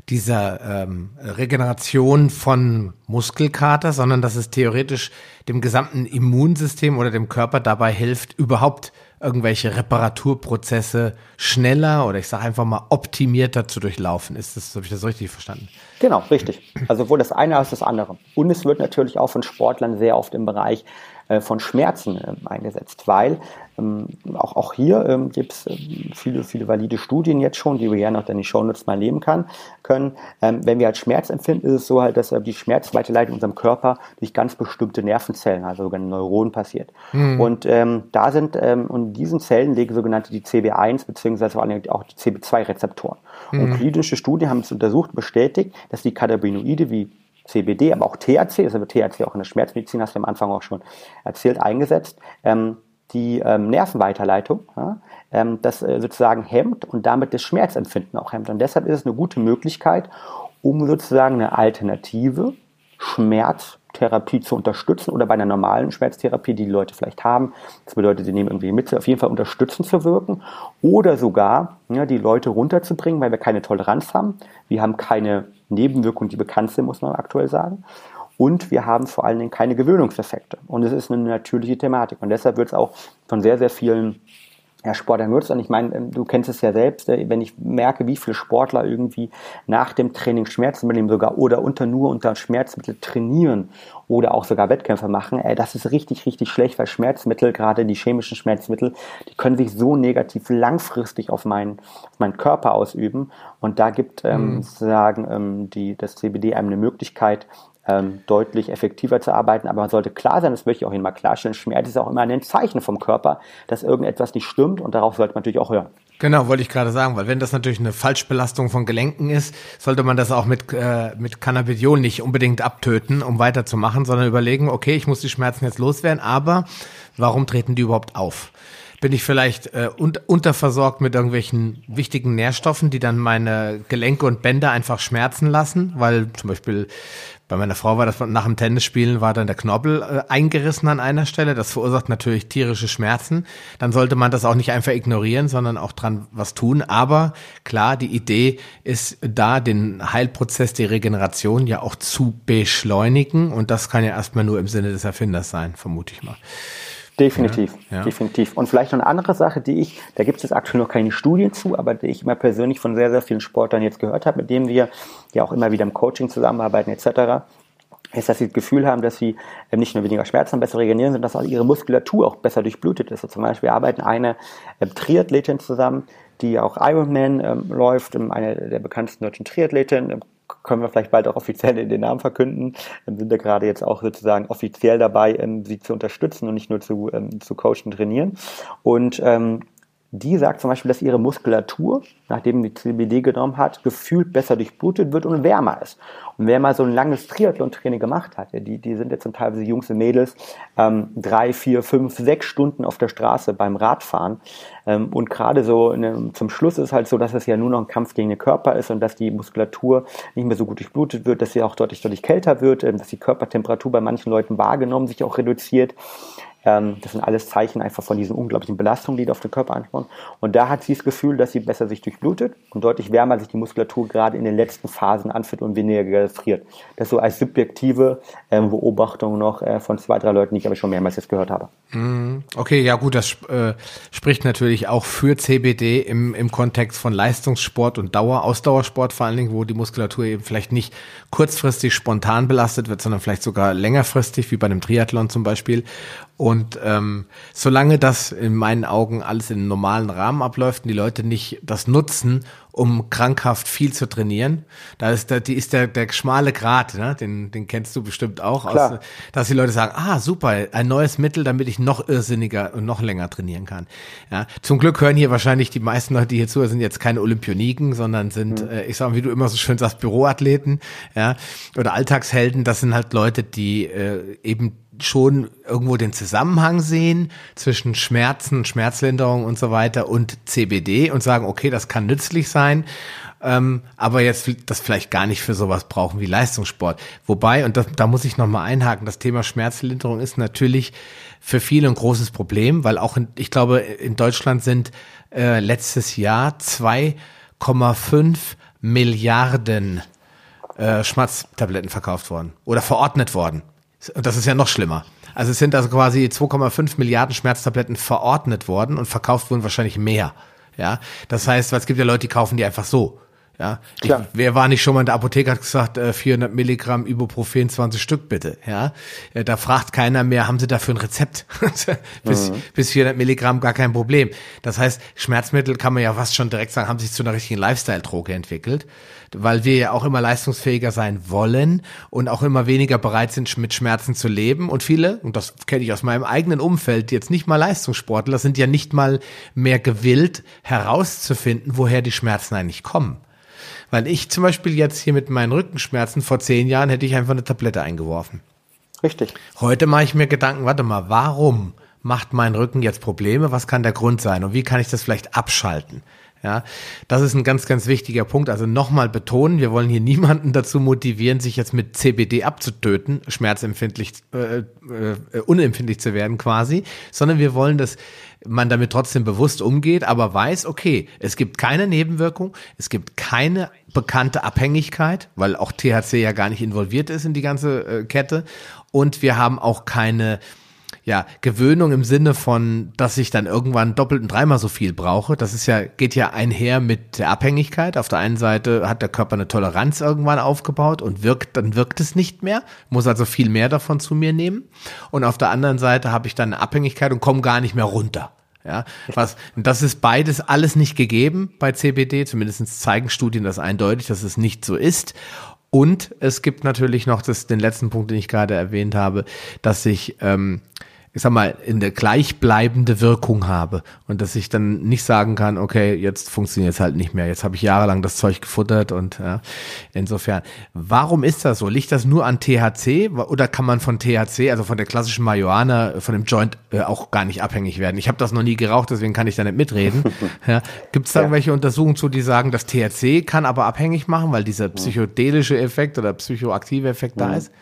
dieser ähm, Regeneration von Muskelkater, sondern dass es theoretisch dem gesamten Immunsystem oder dem Körper dabei hilft, überhaupt irgendwelche Reparaturprozesse schneller oder ich sage einfach mal optimierter zu durchlaufen. Ist das, habe ich das richtig verstanden? Genau, richtig. Also sowohl das eine als das andere. Und es wird natürlich auch von Sportlern sehr oft im Bereich von Schmerzen äh, eingesetzt, weil ähm, auch, auch hier ähm, gibt es ähm, viele, viele valide Studien jetzt schon, die wir gerne noch in die Shownotes mal nehmen kann, können. Ähm, wenn wir halt Schmerz empfinden, ist es so halt, dass äh, die Schmerzweiterleitung in unserem Körper durch ganz bestimmte Nervenzellen, also sogenannte Neuronen passiert. Mhm. Und ähm, da sind, ähm, und diesen Zellen legen sogenannte die CB1 beziehungsweise vor allem auch die CB2-Rezeptoren. Mhm. Und klinische Studien haben es untersucht, bestätigt, dass die Cannabinoide wie CBD, aber auch THC, das wird THC auch in der Schmerzmedizin, hast du am Anfang auch schon erzählt, eingesetzt, ähm, die ähm, Nervenweiterleitung, ja, ähm, das äh, sozusagen hemmt und damit das Schmerzempfinden auch hemmt. Und deshalb ist es eine gute Möglichkeit, um sozusagen eine alternative Schmerztherapie zu unterstützen oder bei einer normalen Schmerztherapie, die die Leute vielleicht haben. Das bedeutet, sie nehmen irgendwie mit, auf jeden Fall unterstützen zu wirken oder sogar ja, die Leute runterzubringen, weil wir keine Toleranz haben. Wir haben keine Nebenwirkungen, die bekannt sind, muss man aktuell sagen. Und wir haben vor allen Dingen keine Gewöhnungseffekte. Und es ist eine natürliche Thematik. Und deshalb wird es auch von sehr, sehr vielen ja, Sportler nutzt. Und ich meine, ähm, du kennst es ja selbst, äh, wenn ich merke, wie viele Sportler irgendwie nach dem Training Schmerzmittel nehmen sogar oder unter nur unter Schmerzmittel trainieren oder auch sogar Wettkämpfe machen, ey, das ist richtig, richtig schlecht, weil Schmerzmittel, gerade die chemischen Schmerzmittel, die können sich so negativ langfristig auf meinen, auf meinen Körper ausüben. Und da gibt ähm, mhm. sagen ähm, die, das CBD einem eine Möglichkeit, ähm, deutlich effektiver zu arbeiten. Aber man sollte klar sein, das möchte ich auch Ihnen mal klarstellen, Schmerz ist auch immer ein Zeichen vom Körper, dass irgendetwas nicht stimmt und darauf sollte man natürlich auch hören. Genau, wollte ich gerade sagen, weil wenn das natürlich eine Falschbelastung von Gelenken ist, sollte man das auch mit, äh, mit Cannabidiol nicht unbedingt abtöten, um weiterzumachen, sondern überlegen, okay, ich muss die Schmerzen jetzt loswerden, aber warum treten die überhaupt auf? Bin ich vielleicht äh, un unterversorgt mit irgendwelchen wichtigen Nährstoffen, die dann meine Gelenke und Bänder einfach schmerzen lassen, weil zum Beispiel bei meiner Frau war das nach dem Tennisspielen war dann der Knorpel äh, eingerissen an einer Stelle. Das verursacht natürlich tierische Schmerzen. Dann sollte man das auch nicht einfach ignorieren, sondern auch dran was tun. Aber klar, die Idee ist da, den Heilprozess, die Regeneration ja auch zu beschleunigen. Und das kann ja erstmal nur im Sinne des Erfinders sein, vermute ich mal. Definitiv, ja, definitiv. Und vielleicht noch eine andere Sache, die ich, da gibt es jetzt aktuell noch keine Studien zu, aber die ich immer persönlich von sehr, sehr vielen Sportlern jetzt gehört habe, mit denen wir ja auch immer wieder im Coaching zusammenarbeiten etc., ist, dass sie das Gefühl haben, dass sie ähm, nicht nur weniger Schmerzen besser regenerieren, sondern dass auch ihre Muskulatur auch besser durchblutet ist. Also zum Beispiel arbeiten eine ähm, Triathletin zusammen, die auch Ironman ähm, läuft, eine der bekanntesten deutschen Triathletinnen, können wir vielleicht bald auch offiziell den Namen verkünden. Ähm, sind wir gerade jetzt auch sozusagen offiziell dabei, ähm, sie zu unterstützen und nicht nur zu, ähm, zu coachen, trainieren. Und ähm, die sagt zum Beispiel, dass ihre Muskulatur, nachdem die CBD genommen hat, gefühlt besser durchblutet wird und wärmer ist. Und wer mal so ein langes Triathlon-Training gemacht hat, die, die sind jetzt zum teilweise Jungs und Mädels ähm, drei, vier, fünf, sechs Stunden auf der Straße beim Radfahren. Ähm, und gerade so ne, zum Schluss ist halt so, dass es ja nur noch ein Kampf gegen den Körper ist und dass die Muskulatur nicht mehr so gut durchblutet wird, dass sie auch deutlich, deutlich kälter wird, ähm, dass die Körpertemperatur bei manchen Leuten wahrgenommen sich auch reduziert. Ähm, das sind alles Zeichen einfach von diesen unglaublichen Belastungen, die auf den Körper anschauen. Und da hat sie das Gefühl, dass sie besser sich durchblutet und deutlich wärmer sich die Muskulatur gerade in den letzten Phasen anfühlt und weniger friert. Das so als subjektive ähm, Beobachtung noch äh, von zwei, drei Leuten, die ich aber schon mehrmals jetzt gehört habe. Mhm. Okay, ja gut, das äh, spricht natürlich auch für CBD im, im Kontext von Leistungssport und Dauer, Ausdauersport vor allen Dingen, wo die Muskulatur eben vielleicht nicht kurzfristig spontan belastet wird, sondern vielleicht sogar längerfristig, wie bei einem Triathlon zum Beispiel. Und ähm, solange das in meinen Augen alles in einem normalen Rahmen abläuft und die Leute nicht das nutzen, um krankhaft viel zu trainieren, da ist der, die ist der, der schmale Grat, ne? den, den kennst du bestimmt auch, aus, dass die Leute sagen, ah super, ein neues Mittel, damit ich noch irrsinniger und noch länger trainieren kann. Ja, zum Glück hören hier wahrscheinlich die meisten Leute, die hier zuhören, sind jetzt keine Olympioniken, sondern sind, mhm. äh, ich sag mal, wie du immer so schön sagst, Büroathleten, ja, oder Alltagshelden. Das sind halt Leute, die äh, eben schon irgendwo den Zusammenhang sehen zwischen Schmerzen, Schmerzlinderung und so weiter und CBD und sagen, okay, das kann nützlich sein, ähm, aber jetzt das vielleicht gar nicht für sowas brauchen wie Leistungssport. Wobei, und das, da muss ich nochmal einhaken, das Thema Schmerzlinderung ist natürlich für viele ein großes Problem, weil auch in, ich glaube, in Deutschland sind äh, letztes Jahr 2,5 Milliarden äh, Schmerztabletten verkauft worden oder verordnet worden. Das ist ja noch schlimmer. Also es sind also quasi 2,5 Milliarden Schmerztabletten verordnet worden und verkauft wurden wahrscheinlich mehr. Ja, das heißt, es gibt ja Leute, die kaufen die einfach so. Ja, ich, wer war nicht schon mal in der Apotheke hat gesagt, äh, 400 Milligramm Ibuprofen, 20 Stück bitte. Ja, äh, da fragt keiner mehr, haben Sie dafür ein Rezept? bis, mhm. bis 400 Milligramm gar kein Problem. Das heißt, Schmerzmittel kann man ja fast schon direkt sagen, haben sich zu einer richtigen Lifestyle-Droge entwickelt, weil wir ja auch immer leistungsfähiger sein wollen und auch immer weniger bereit sind, mit Schmerzen zu leben. Und viele, und das kenne ich aus meinem eigenen Umfeld, jetzt nicht mal Leistungssportler, sind ja nicht mal mehr gewillt herauszufinden, woher die Schmerzen eigentlich kommen. Weil ich zum Beispiel jetzt hier mit meinen Rückenschmerzen vor zehn Jahren hätte ich einfach eine Tablette eingeworfen. Richtig. Heute mache ich mir Gedanken, warte mal, warum macht mein Rücken jetzt Probleme? Was kann der Grund sein? Und wie kann ich das vielleicht abschalten? Ja, das ist ein ganz, ganz wichtiger Punkt. Also nochmal betonen, wir wollen hier niemanden dazu motivieren, sich jetzt mit CBD abzutöten, schmerzempfindlich, äh, äh, unempfindlich zu werden quasi, sondern wir wollen, dass man damit trotzdem bewusst umgeht, aber weiß, okay, es gibt keine Nebenwirkung, es gibt keine bekannte Abhängigkeit, weil auch THC ja gar nicht involviert ist in die ganze äh, Kette. Und wir haben auch keine ja, Gewöhnung im Sinne von, dass ich dann irgendwann doppelt und dreimal so viel brauche. Das ist ja, geht ja einher mit der Abhängigkeit. Auf der einen Seite hat der Körper eine Toleranz irgendwann aufgebaut und wirkt, dann wirkt es nicht mehr, muss also viel mehr davon zu mir nehmen. Und auf der anderen Seite habe ich dann eine Abhängigkeit und komme gar nicht mehr runter. Ja, was, das ist beides alles nicht gegeben bei CBD, zumindest zeigen Studien das eindeutig, dass es nicht so ist. Und es gibt natürlich noch das, den letzten Punkt, den ich gerade erwähnt habe, dass sich ähm, ich sag mal, eine gleichbleibende Wirkung habe und dass ich dann nicht sagen kann, okay, jetzt funktioniert es halt nicht mehr. Jetzt habe ich jahrelang das Zeug gefuttert und ja, insofern. Warum ist das so? Liegt das nur an THC oder kann man von THC, also von der klassischen Marihuana, von dem Joint äh, auch gar nicht abhängig werden? Ich habe das noch nie geraucht, deswegen kann ich da nicht mitreden. ja. Gibt es da ja. irgendwelche Untersuchungen zu, die sagen, dass THC kann aber abhängig machen, weil dieser psychedelische Effekt oder psychoaktive Effekt mhm. da ist?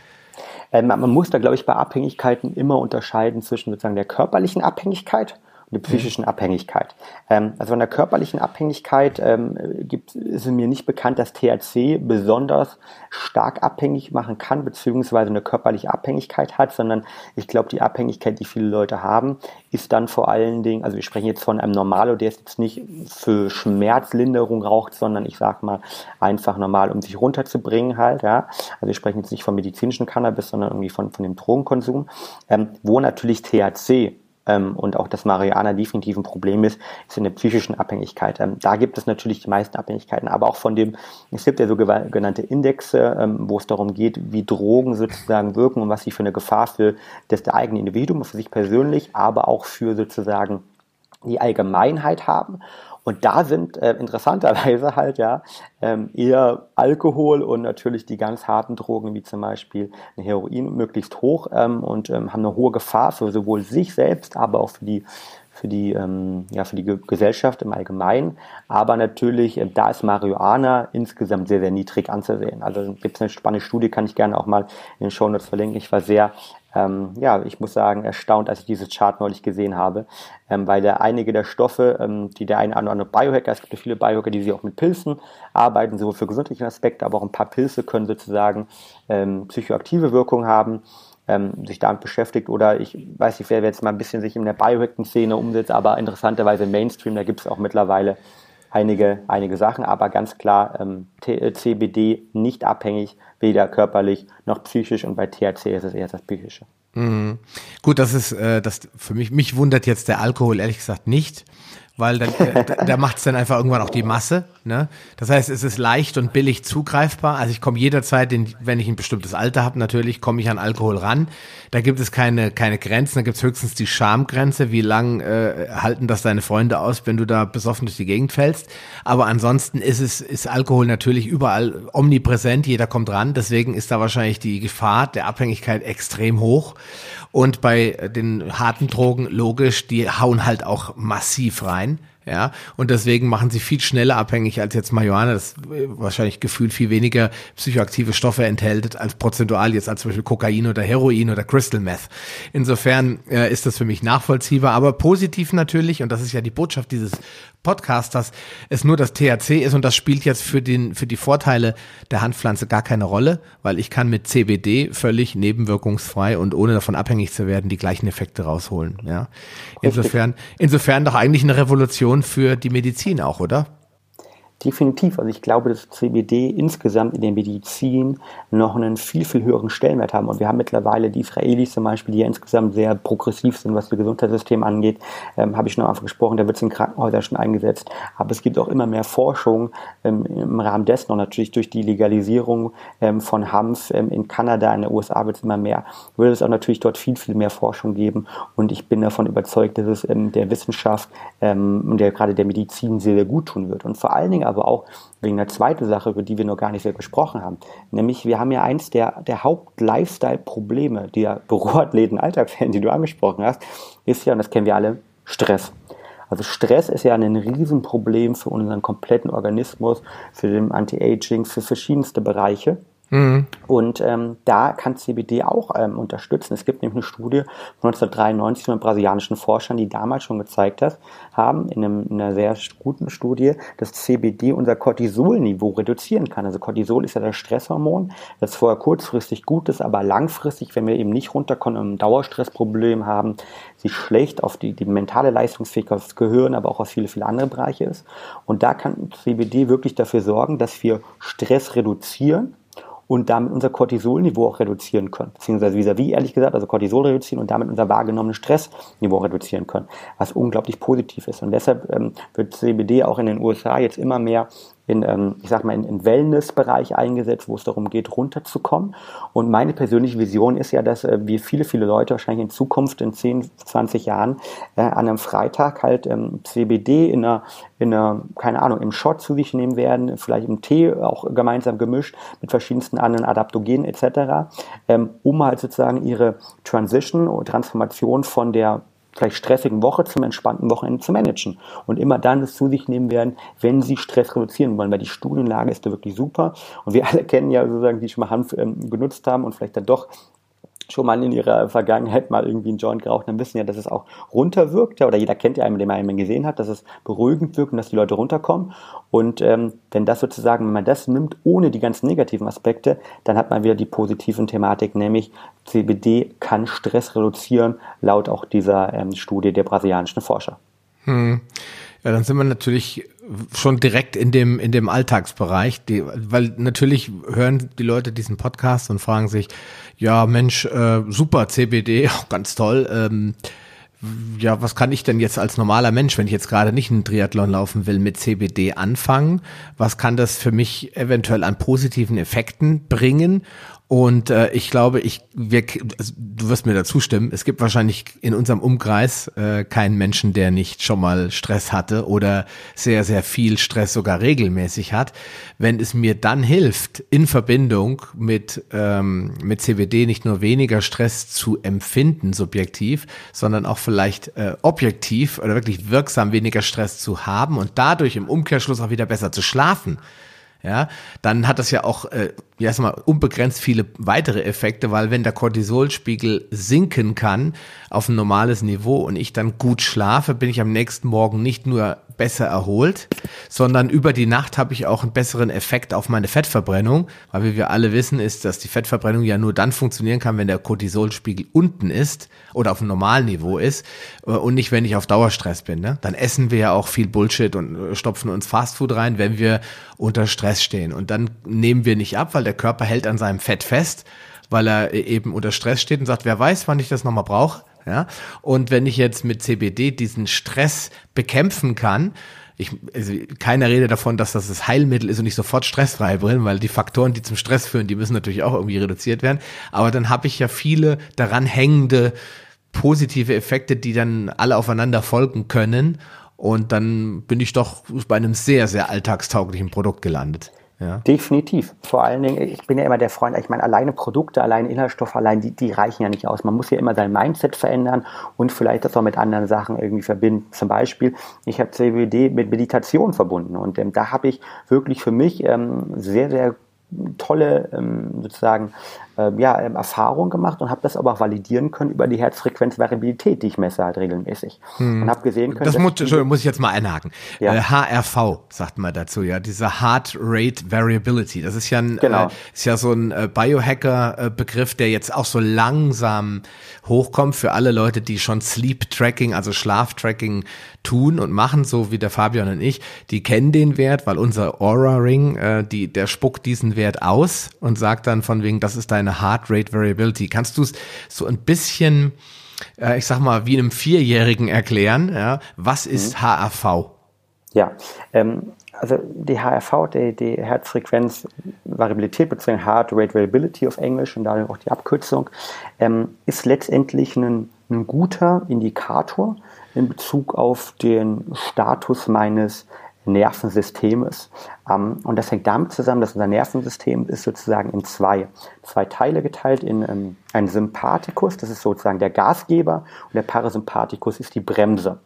Ähm, man muss da, glaube ich, bei Abhängigkeiten immer unterscheiden zwischen sozusagen der körperlichen Abhängigkeit der psychischen Abhängigkeit. Ähm, also von der körperlichen Abhängigkeit ähm, gibt, ist es mir nicht bekannt, dass THC besonders stark abhängig machen kann, beziehungsweise eine körperliche Abhängigkeit hat, sondern ich glaube, die Abhängigkeit, die viele Leute haben, ist dann vor allen Dingen, also wir sprechen jetzt von einem Normalo, der jetzt nicht für Schmerzlinderung raucht, sondern ich sag mal einfach normal, um sich runterzubringen halt, ja. Also wir sprechen jetzt nicht vom medizinischen Cannabis, sondern irgendwie von, von dem Drogenkonsum, ähm, wo natürlich THC ähm, und auch das Marihuana definitiv ein Problem ist, ist in der psychischen Abhängigkeit. Ähm, da gibt es natürlich die meisten Abhängigkeiten, aber auch von dem, es gibt ja sogenannte Indexe, ähm, wo es darum geht, wie Drogen sozusagen wirken und was sie für eine Gefahr für das eigene Individuum, für sich persönlich, aber auch für sozusagen die Allgemeinheit haben. Und da sind äh, interessanterweise halt ja ähm, eher Alkohol und natürlich die ganz harten Drogen wie zum Beispiel Heroin möglichst hoch ähm, und ähm, haben eine hohe Gefahr für sowohl sich selbst, aber auch für die für die, ähm, ja, für die Gesellschaft im Allgemeinen. Aber natürlich, äh, da ist Marihuana insgesamt sehr, sehr niedrig anzusehen. Also gibt es eine spannende Studie, kann ich gerne auch mal in den Show Notes verlinken. Ich war sehr ähm, ja, ich muss sagen, erstaunt, als ich dieses Chart neulich gesehen habe, ähm, weil da einige der Stoffe, ähm, die der eine oder andere Biohacker, es gibt ja viele Biohacker, die sich auch mit Pilzen arbeiten, sowohl für gesundheitliche Aspekte, aber auch ein paar Pilze können sozusagen ähm, psychoaktive Wirkung haben ähm, sich damit beschäftigt oder ich weiß nicht, wer jetzt mal ein bisschen sich in der Biohacking-Szene umsetzt, aber interessanterweise Mainstream, da gibt es auch mittlerweile einige, einige Sachen, aber ganz klar ähm, CBD nicht abhängig, weder körperlich noch psychisch und bei THC ist es eher das Psychische. Mhm. Gut, das ist äh, das für mich, mich wundert jetzt der Alkohol ehrlich gesagt nicht weil dann, äh, da macht es dann einfach irgendwann auch die Masse. Ne? Das heißt, es ist leicht und billig zugreifbar. Also ich komme jederzeit, in, wenn ich ein bestimmtes Alter habe, natürlich komme ich an Alkohol ran. Da gibt es keine, keine Grenzen, da gibt es höchstens die Schamgrenze, wie lang äh, halten das deine Freunde aus, wenn du da besoffen durch die Gegend fällst. Aber ansonsten ist es, ist Alkohol natürlich überall omnipräsent, jeder kommt ran, deswegen ist da wahrscheinlich die Gefahr der Abhängigkeit extrem hoch. Und bei den harten Drogen, logisch, die hauen halt auch massiv rein. Ja, und deswegen machen sie viel schneller abhängig als jetzt Marihuana, das äh, wahrscheinlich gefühlt viel weniger psychoaktive Stoffe enthält als prozentual jetzt als zum Beispiel Kokain oder Heroin oder Crystal Meth. Insofern äh, ist das für mich nachvollziehbar, aber positiv natürlich, und das ist ja die Botschaft dieses Podcasts, dass es nur das THC ist und das spielt jetzt für den, für die Vorteile der Handpflanze gar keine Rolle, weil ich kann mit CBD völlig nebenwirkungsfrei und ohne davon abhängig zu werden die gleichen Effekte rausholen, ja. Insofern, insofern doch eigentlich eine Revolution für die Medizin auch, oder? Definitiv. Also ich glaube, dass CBD insgesamt in der Medizin noch einen viel, viel höheren Stellenwert haben. Und wir haben mittlerweile die Israelis zum Beispiel, die ja insgesamt sehr progressiv sind, was das Gesundheitssystem angeht. Ähm, Habe ich schon Anfang gesprochen, da wird es in Krankenhäusern schon eingesetzt. Aber es gibt auch immer mehr Forschung ähm, im Rahmen dessen und natürlich durch die Legalisierung ähm, von Hanf ähm, in Kanada, in den USA wird es immer mehr. Würde es auch natürlich dort viel, viel mehr Forschung geben. Und ich bin davon überzeugt, dass es ähm, der Wissenschaft ähm, und der, gerade der Medizin sehr, sehr gut tun wird. Und vor allen Dingen aber auch wegen der zweiten Sache, über die wir noch gar nicht sehr gesprochen haben. Nämlich, wir haben ja eins der, der Haupt-Lifestyle-Probleme, die ja Büroathleten, Alltagsfans, die du angesprochen hast, ist ja, und das kennen wir alle, Stress. Also Stress ist ja ein Riesenproblem für unseren kompletten Organismus, für den Anti-Aging, für verschiedenste Bereiche. Mhm. Und ähm, da kann CBD auch ähm, unterstützen. Es gibt nämlich eine Studie von 1993 von brasilianischen Forschern, die damals schon gezeigt hat, haben, in, einem, in einer sehr guten Studie, dass CBD unser Cortisolniveau reduzieren kann. Also Cortisol ist ja das Stresshormon, das vorher kurzfristig gut ist, aber langfristig, wenn wir eben nicht runterkommen, ein Dauerstressproblem haben, sich schlecht auf die, die mentale Leistungsfähigkeit, aufs Gehirn, aber auch auf viele, viele andere Bereiche ist. Und da kann CBD wirklich dafür sorgen, dass wir Stress reduzieren und damit unser Cortisolniveau auch reduzieren können. Beziehungsweise vis-à-vis, ehrlich gesagt, also Cortisol reduzieren und damit unser wahrgenommenes Stressniveau reduzieren können, was unglaublich positiv ist. Und deshalb ähm, wird CBD auch in den USA jetzt immer mehr in, ähm, ich sag mal, in, in Wellness-Bereich eingesetzt, wo es darum geht, runterzukommen. Und meine persönliche Vision ist ja, dass äh, wir viele, viele Leute wahrscheinlich in Zukunft, in 10, 20 Jahren, äh, an einem Freitag halt ähm, CBD in einer, in einer, keine Ahnung, im Shot zu sich nehmen werden, vielleicht im Tee auch gemeinsam gemischt mit verschiedensten anderen Adaptogenen etc., ähm, um halt sozusagen ihre Transition und Transformation von der vielleicht stressigen Woche zum entspannten Wochenende zu managen. Und immer dann es zu sich nehmen werden, wenn sie Stress reduzieren wollen, weil die Studienlage ist da wirklich super. Und wir alle kennen ja sozusagen, die schon mal Hanf ähm, genutzt haben und vielleicht dann doch schon mal in ihrer Vergangenheit mal irgendwie einen Joint geraucht dann wissen ja, dass es auch runterwirkt. Oder jeder kennt ja einen, den man einmal gesehen hat, dass es beruhigend wirkt und dass die Leute runterkommen. Und ähm, wenn das sozusagen, wenn man das nimmt, ohne die ganzen negativen Aspekte, dann hat man wieder die positiven Thematik, nämlich CBD kann Stress reduzieren, laut auch dieser ähm, Studie der brasilianischen Forscher. Hm. Ja, dann sind wir natürlich schon direkt in dem in dem Alltagsbereich, die, weil natürlich hören die Leute diesen Podcast und fragen sich, ja Mensch, äh, super CBD, auch ganz toll. Ähm, ja, was kann ich denn jetzt als normaler Mensch, wenn ich jetzt gerade nicht einen Triathlon laufen will, mit CBD anfangen? Was kann das für mich eventuell an positiven Effekten bringen? Und äh, ich glaube, ich wir, also, du wirst mir dazu stimmen. Es gibt wahrscheinlich in unserem Umkreis äh, keinen Menschen, der nicht schon mal Stress hatte oder sehr sehr viel Stress sogar regelmäßig hat. Wenn es mir dann hilft, in Verbindung mit ähm, mit CBD nicht nur weniger Stress zu empfinden subjektiv, sondern auch vielleicht äh, objektiv oder wirklich wirksam weniger Stress zu haben und dadurch im Umkehrschluss auch wieder besser zu schlafen ja, dann hat das ja auch äh, erstmal unbegrenzt viele weitere Effekte, weil wenn der Cortisolspiegel sinken kann auf ein normales Niveau und ich dann gut schlafe, bin ich am nächsten Morgen nicht nur besser erholt, sondern über die Nacht habe ich auch einen besseren Effekt auf meine Fettverbrennung, weil wie wir alle wissen, ist, dass die Fettverbrennung ja nur dann funktionieren kann, wenn der Cortisolspiegel unten ist oder auf einem normalen Niveau ist äh, und nicht, wenn ich auf Dauerstress bin. Ne? Dann essen wir ja auch viel Bullshit und äh, stopfen uns Fastfood rein, wenn wir unter Stress stehen. Und dann nehmen wir nicht ab, weil der Körper hält an seinem Fett fest, weil er äh, eben unter Stress steht und sagt, wer weiß, wann ich das nochmal brauche. Ja? Und wenn ich jetzt mit CBD diesen Stress bekämpfen kann, ich, also keiner redet davon, dass das das Heilmittel ist und ich sofort stressfrei bin, weil die Faktoren, die zum Stress führen, die müssen natürlich auch irgendwie reduziert werden. Aber dann habe ich ja viele daran hängende positive Effekte, die dann alle aufeinander folgen können. Und dann bin ich doch bei einem sehr, sehr alltagstauglichen Produkt gelandet. Ja. Definitiv. Vor allen Dingen, ich bin ja immer der Freund, ich meine, alleine Produkte, alleine Inhaltsstoffe, allein die, die reichen ja nicht aus. Man muss ja immer sein Mindset verändern und vielleicht das auch mit anderen Sachen irgendwie verbinden. Zum Beispiel, ich habe CBD mit Meditation verbunden und ähm, da habe ich wirklich für mich ähm, sehr, sehr tolle ähm, sozusagen äh, ja, ähm, Erfahrung gemacht und habe das aber auch validieren können über die Herzfrequenzvariabilität, die ich messe halt regelmäßig. Hm. Und habe gesehen können. Das muss, Entschuldigung, muss ich jetzt mal einhaken. Ja. Äh, HRV sagt man dazu, ja, diese Heart Rate Variability. Das ist ja ein, genau. äh, ist ja so ein äh, Biohacker-Begriff, der jetzt auch so langsam hochkommt für alle Leute, die schon Sleep Tracking, also Schlaftracking tun und machen, so wie der Fabian und ich. Die kennen den Wert, weil unser Aura Ring, äh, die, der spuckt diesen Wert aus und sagt dann von wegen, das ist deine deine Heart Rate Variability. Kannst du es so ein bisschen, äh, ich sag mal, wie einem Vierjährigen erklären? Ja? Was ist mhm. HRV? Ja, ähm, also die HRV, die, die Herzfrequenzvariabilität, beziehungsweise Heart Rate Variability auf Englisch und dadurch auch die Abkürzung, ähm, ist letztendlich ein, ein guter Indikator in Bezug auf den Status meines Nervensystems. Ähm, und das hängt damit zusammen, dass unser Nervensystem ist sozusagen in zwei, zwei Teile geteilt, in ähm, einen Sympathikus, das ist sozusagen der Gasgeber, und der Parasympathikus ist die Bremse.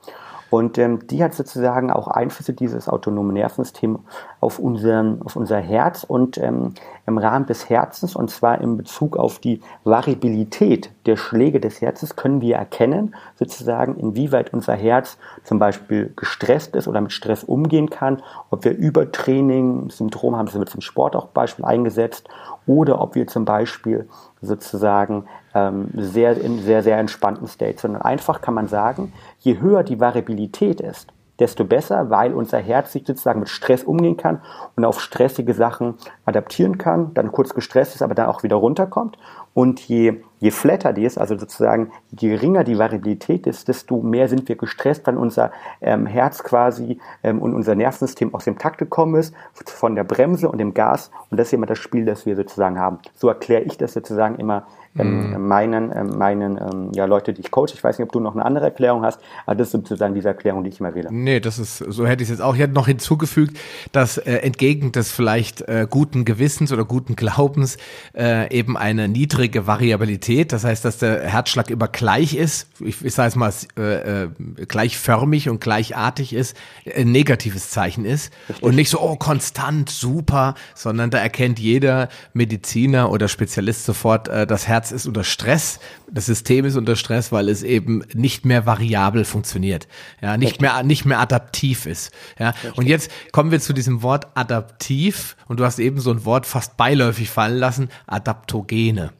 Und ähm, die hat sozusagen auch Einflüsse, dieses autonome Nervensystem, auf, unseren, auf unser Herz und ähm, im Rahmen des Herzens, und zwar in Bezug auf die Variabilität der Schläge des Herzens, können wir erkennen, sozusagen, inwieweit unser Herz zum Beispiel gestresst ist oder mit Stress umgehen kann, ob wir Übertraining, Syndrom haben, das wird zum Sport auch Beispiel eingesetzt, oder ob wir zum Beispiel sozusagen ähm, sehr in sehr, sehr entspannten State, sondern einfach kann man sagen, je höher die Variabilität ist, desto besser, weil unser Herz sich sozusagen mit Stress umgehen kann und auf stressige Sachen adaptieren kann, dann kurz gestresst ist, aber dann auch wieder runterkommt. Und je, je flatter die ist, also sozusagen je geringer die Variabilität ist, desto mehr sind wir gestresst, wenn unser ähm, Herz quasi ähm, und unser Nervensystem aus dem Takt gekommen ist, von der Bremse und dem Gas. Und das ist immer das Spiel, das wir sozusagen haben. So erkläre ich das sozusagen immer ähm, mhm. meinen, ähm, meinen ähm, ja, Leute, die ich coach. Ich weiß nicht, ob du noch eine andere Erklärung hast, aber das ist sozusagen diese Erklärung, die ich immer wähle. Nee, das ist, so hätte ich es jetzt auch. Ich hätte noch hinzugefügt, dass äh, entgegen des vielleicht äh, guten Gewissens oder guten Glaubens äh, eben eine niedrige Variabilität, das heißt, dass der Herzschlag immer gleich ist, ich, ich sage es mal, äh, äh, gleichförmig und gleichartig ist, ein negatives Zeichen ist Richtig. und nicht so, oh, konstant, super, sondern da erkennt jeder Mediziner oder Spezialist sofort, äh, das Herz Herz ist unter Stress, das System ist unter Stress, weil es eben nicht mehr variabel funktioniert, ja, nicht mehr nicht mehr adaptiv ist, ja. Und jetzt kommen wir zu diesem Wort adaptiv und du hast eben so ein Wort fast beiläufig fallen lassen, Adaptogene.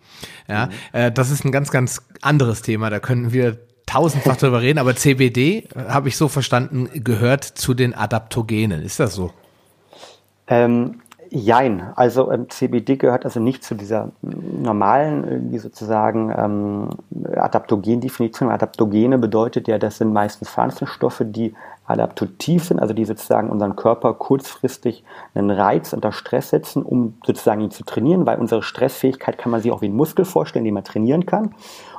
Ja, mhm. äh, das ist ein ganz ganz anderes Thema, da könnten wir tausendfach drüber reden, aber CBD habe ich so verstanden gehört zu den Adaptogenen. Ist das so? Ähm, Jein, also ähm, CBD gehört also nicht zu dieser normalen, irgendwie sozusagen ähm, Adaptogen-Definition. Adaptogene bedeutet ja, das sind meistens Pflanzenstoffe, die adaptativ sind, also die sozusagen unseren Körper kurzfristig einen Reiz unter Stress setzen, um sozusagen ihn zu trainieren, weil unsere Stressfähigkeit kann man sich auch wie ein Muskel vorstellen, den man trainieren kann.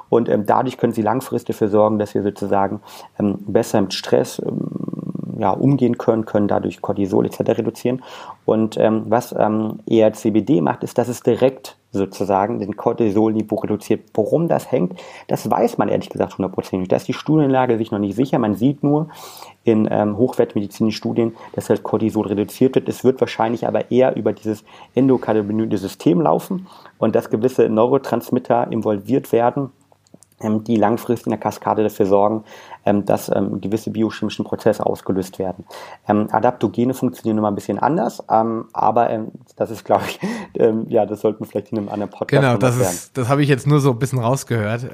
Und ähm, dadurch können sie langfristig dafür sorgen, dass wir sozusagen ähm, besser mit Stress ähm, ja, umgehen können, können dadurch Cortisol etc. reduzieren. Und ähm, was ähm, eher CBD macht, ist, dass es direkt sozusagen den Cortisolniveau reduziert. Worum das hängt, das weiß man ehrlich gesagt hundertprozentig. Da ist die Studienlage sich noch nicht sicher. Man sieht nur in ähm, hochwertmedizinischen Studien, dass halt Cortisol reduziert wird. Es wird wahrscheinlich aber eher über dieses endokannabinoide System laufen und dass gewisse Neurotransmitter involviert werden ähm, die langfristig in der Kaskade dafür sorgen, ähm, dass ähm, gewisse biochemischen Prozesse ausgelöst werden. Adaptogene funktionieren immer ein bisschen anders, aber das ist, glaube ich, ja, das sollten wir vielleicht in einem anderen Podcast Genau, das ist, das habe ich jetzt nur so ein bisschen rausgehört.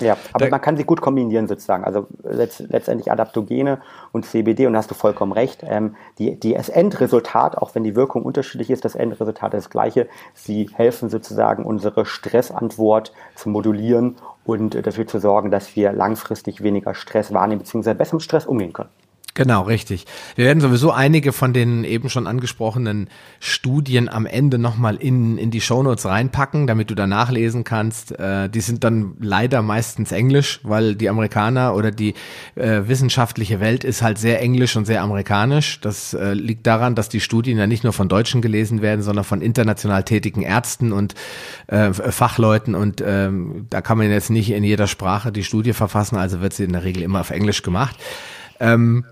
ja, aber man kann sie gut kombinieren sozusagen. Also letztendlich Adaptogene und CBD und da hast du vollkommen recht. die, die, das Endresultat, auch wenn die Wirkung unterschiedlich ist, das Endresultat ist das gleiche. Sie helfen sozusagen unsere Stressantwort zu modulieren und dafür zu sorgen, dass wir langfristig weniger Stress wahrnehmen bzw. besser mit Stress umgehen können. Genau, richtig. Wir werden sowieso einige von den eben schon angesprochenen Studien am Ende nochmal in, in die Shownotes reinpacken, damit du da nachlesen kannst. Äh, die sind dann leider meistens Englisch, weil die Amerikaner oder die äh, wissenschaftliche Welt ist halt sehr englisch und sehr amerikanisch. Das äh, liegt daran, dass die Studien ja nicht nur von Deutschen gelesen werden, sondern von international tätigen Ärzten und äh, Fachleuten und ähm, da kann man jetzt nicht in jeder Sprache die Studie verfassen, also wird sie in der Regel immer auf Englisch gemacht. Ähm,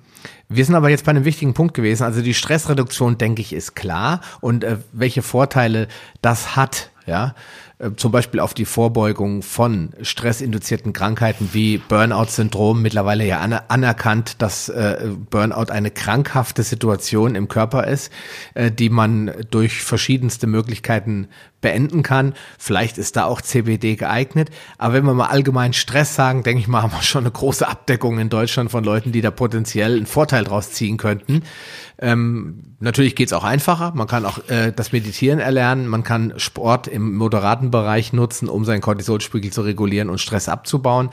wir sind aber jetzt bei einem wichtigen Punkt gewesen. Also die Stressreduktion, denke ich, ist klar. Und äh, welche Vorteile das hat, ja, äh, zum Beispiel auf die Vorbeugung von stressinduzierten Krankheiten wie Burnout-Syndrom, mittlerweile ja anerkannt, dass äh, Burnout eine krankhafte Situation im Körper ist, äh, die man durch verschiedenste Möglichkeiten beenden kann. Vielleicht ist da auch CBD geeignet. Aber wenn wir mal allgemein Stress sagen, denke ich mal, haben wir schon eine große Abdeckung in Deutschland von Leuten, die da potenziell einen Vorteil draus ziehen könnten. Ähm, natürlich geht's auch einfacher. Man kann auch äh, das Meditieren erlernen. Man kann Sport im moderaten Bereich nutzen, um seinen Cortisolspiegel zu regulieren und Stress abzubauen.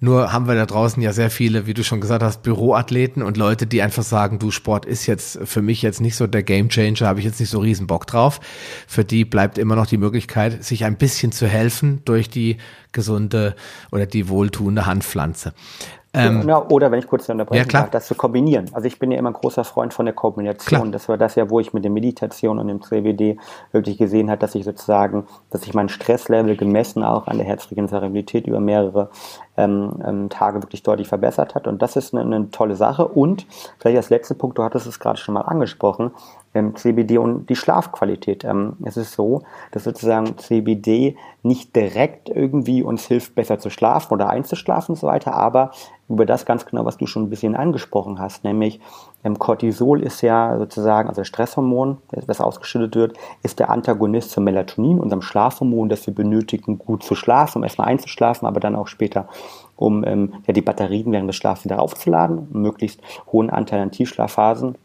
Nur haben wir da draußen ja sehr viele, wie du schon gesagt hast, Büroathleten und Leute, die einfach sagen, du Sport ist jetzt für mich jetzt nicht so der Gamechanger, habe ich jetzt nicht so riesen Bock drauf. Für die bleibt immer noch die Möglichkeit, sich ein bisschen zu helfen durch die gesunde oder die wohltuende Handpflanze. Ähm, ja, oder wenn ich kurz unterbrechen ja, darf, das zu kombinieren. Also ich bin ja immer ein großer Freund von der Kombination. Klar. Das war das ja, wo ich mit der Meditation und dem CBD wirklich gesehen habe, dass ich sozusagen, dass ich mein Stresslevel gemessen auch an der herzlichen Variabilität über mehrere ähm, ähm, Tage wirklich deutlich verbessert hat. Und das ist eine, eine tolle Sache. Und vielleicht als letzter Punkt, du hattest es gerade schon mal angesprochen, ähm, CBD und die Schlafqualität. Ähm, es ist so, dass sozusagen CBD nicht direkt irgendwie uns hilft, besser zu schlafen oder einzuschlafen und so weiter, aber über das ganz genau, was du schon ein bisschen angesprochen hast, nämlich Cortisol ist ja sozusagen, also Stresshormon, das ausgeschüttet wird, ist der Antagonist zum Melatonin, unserem Schlafhormon, das wir benötigen, gut zu schlafen, um erstmal einzuschlafen, aber dann auch später, um ähm, ja, die Batterien während des Schlafs wieder aufzuladen, um möglichst hohen Anteil an Tiefschlafphasen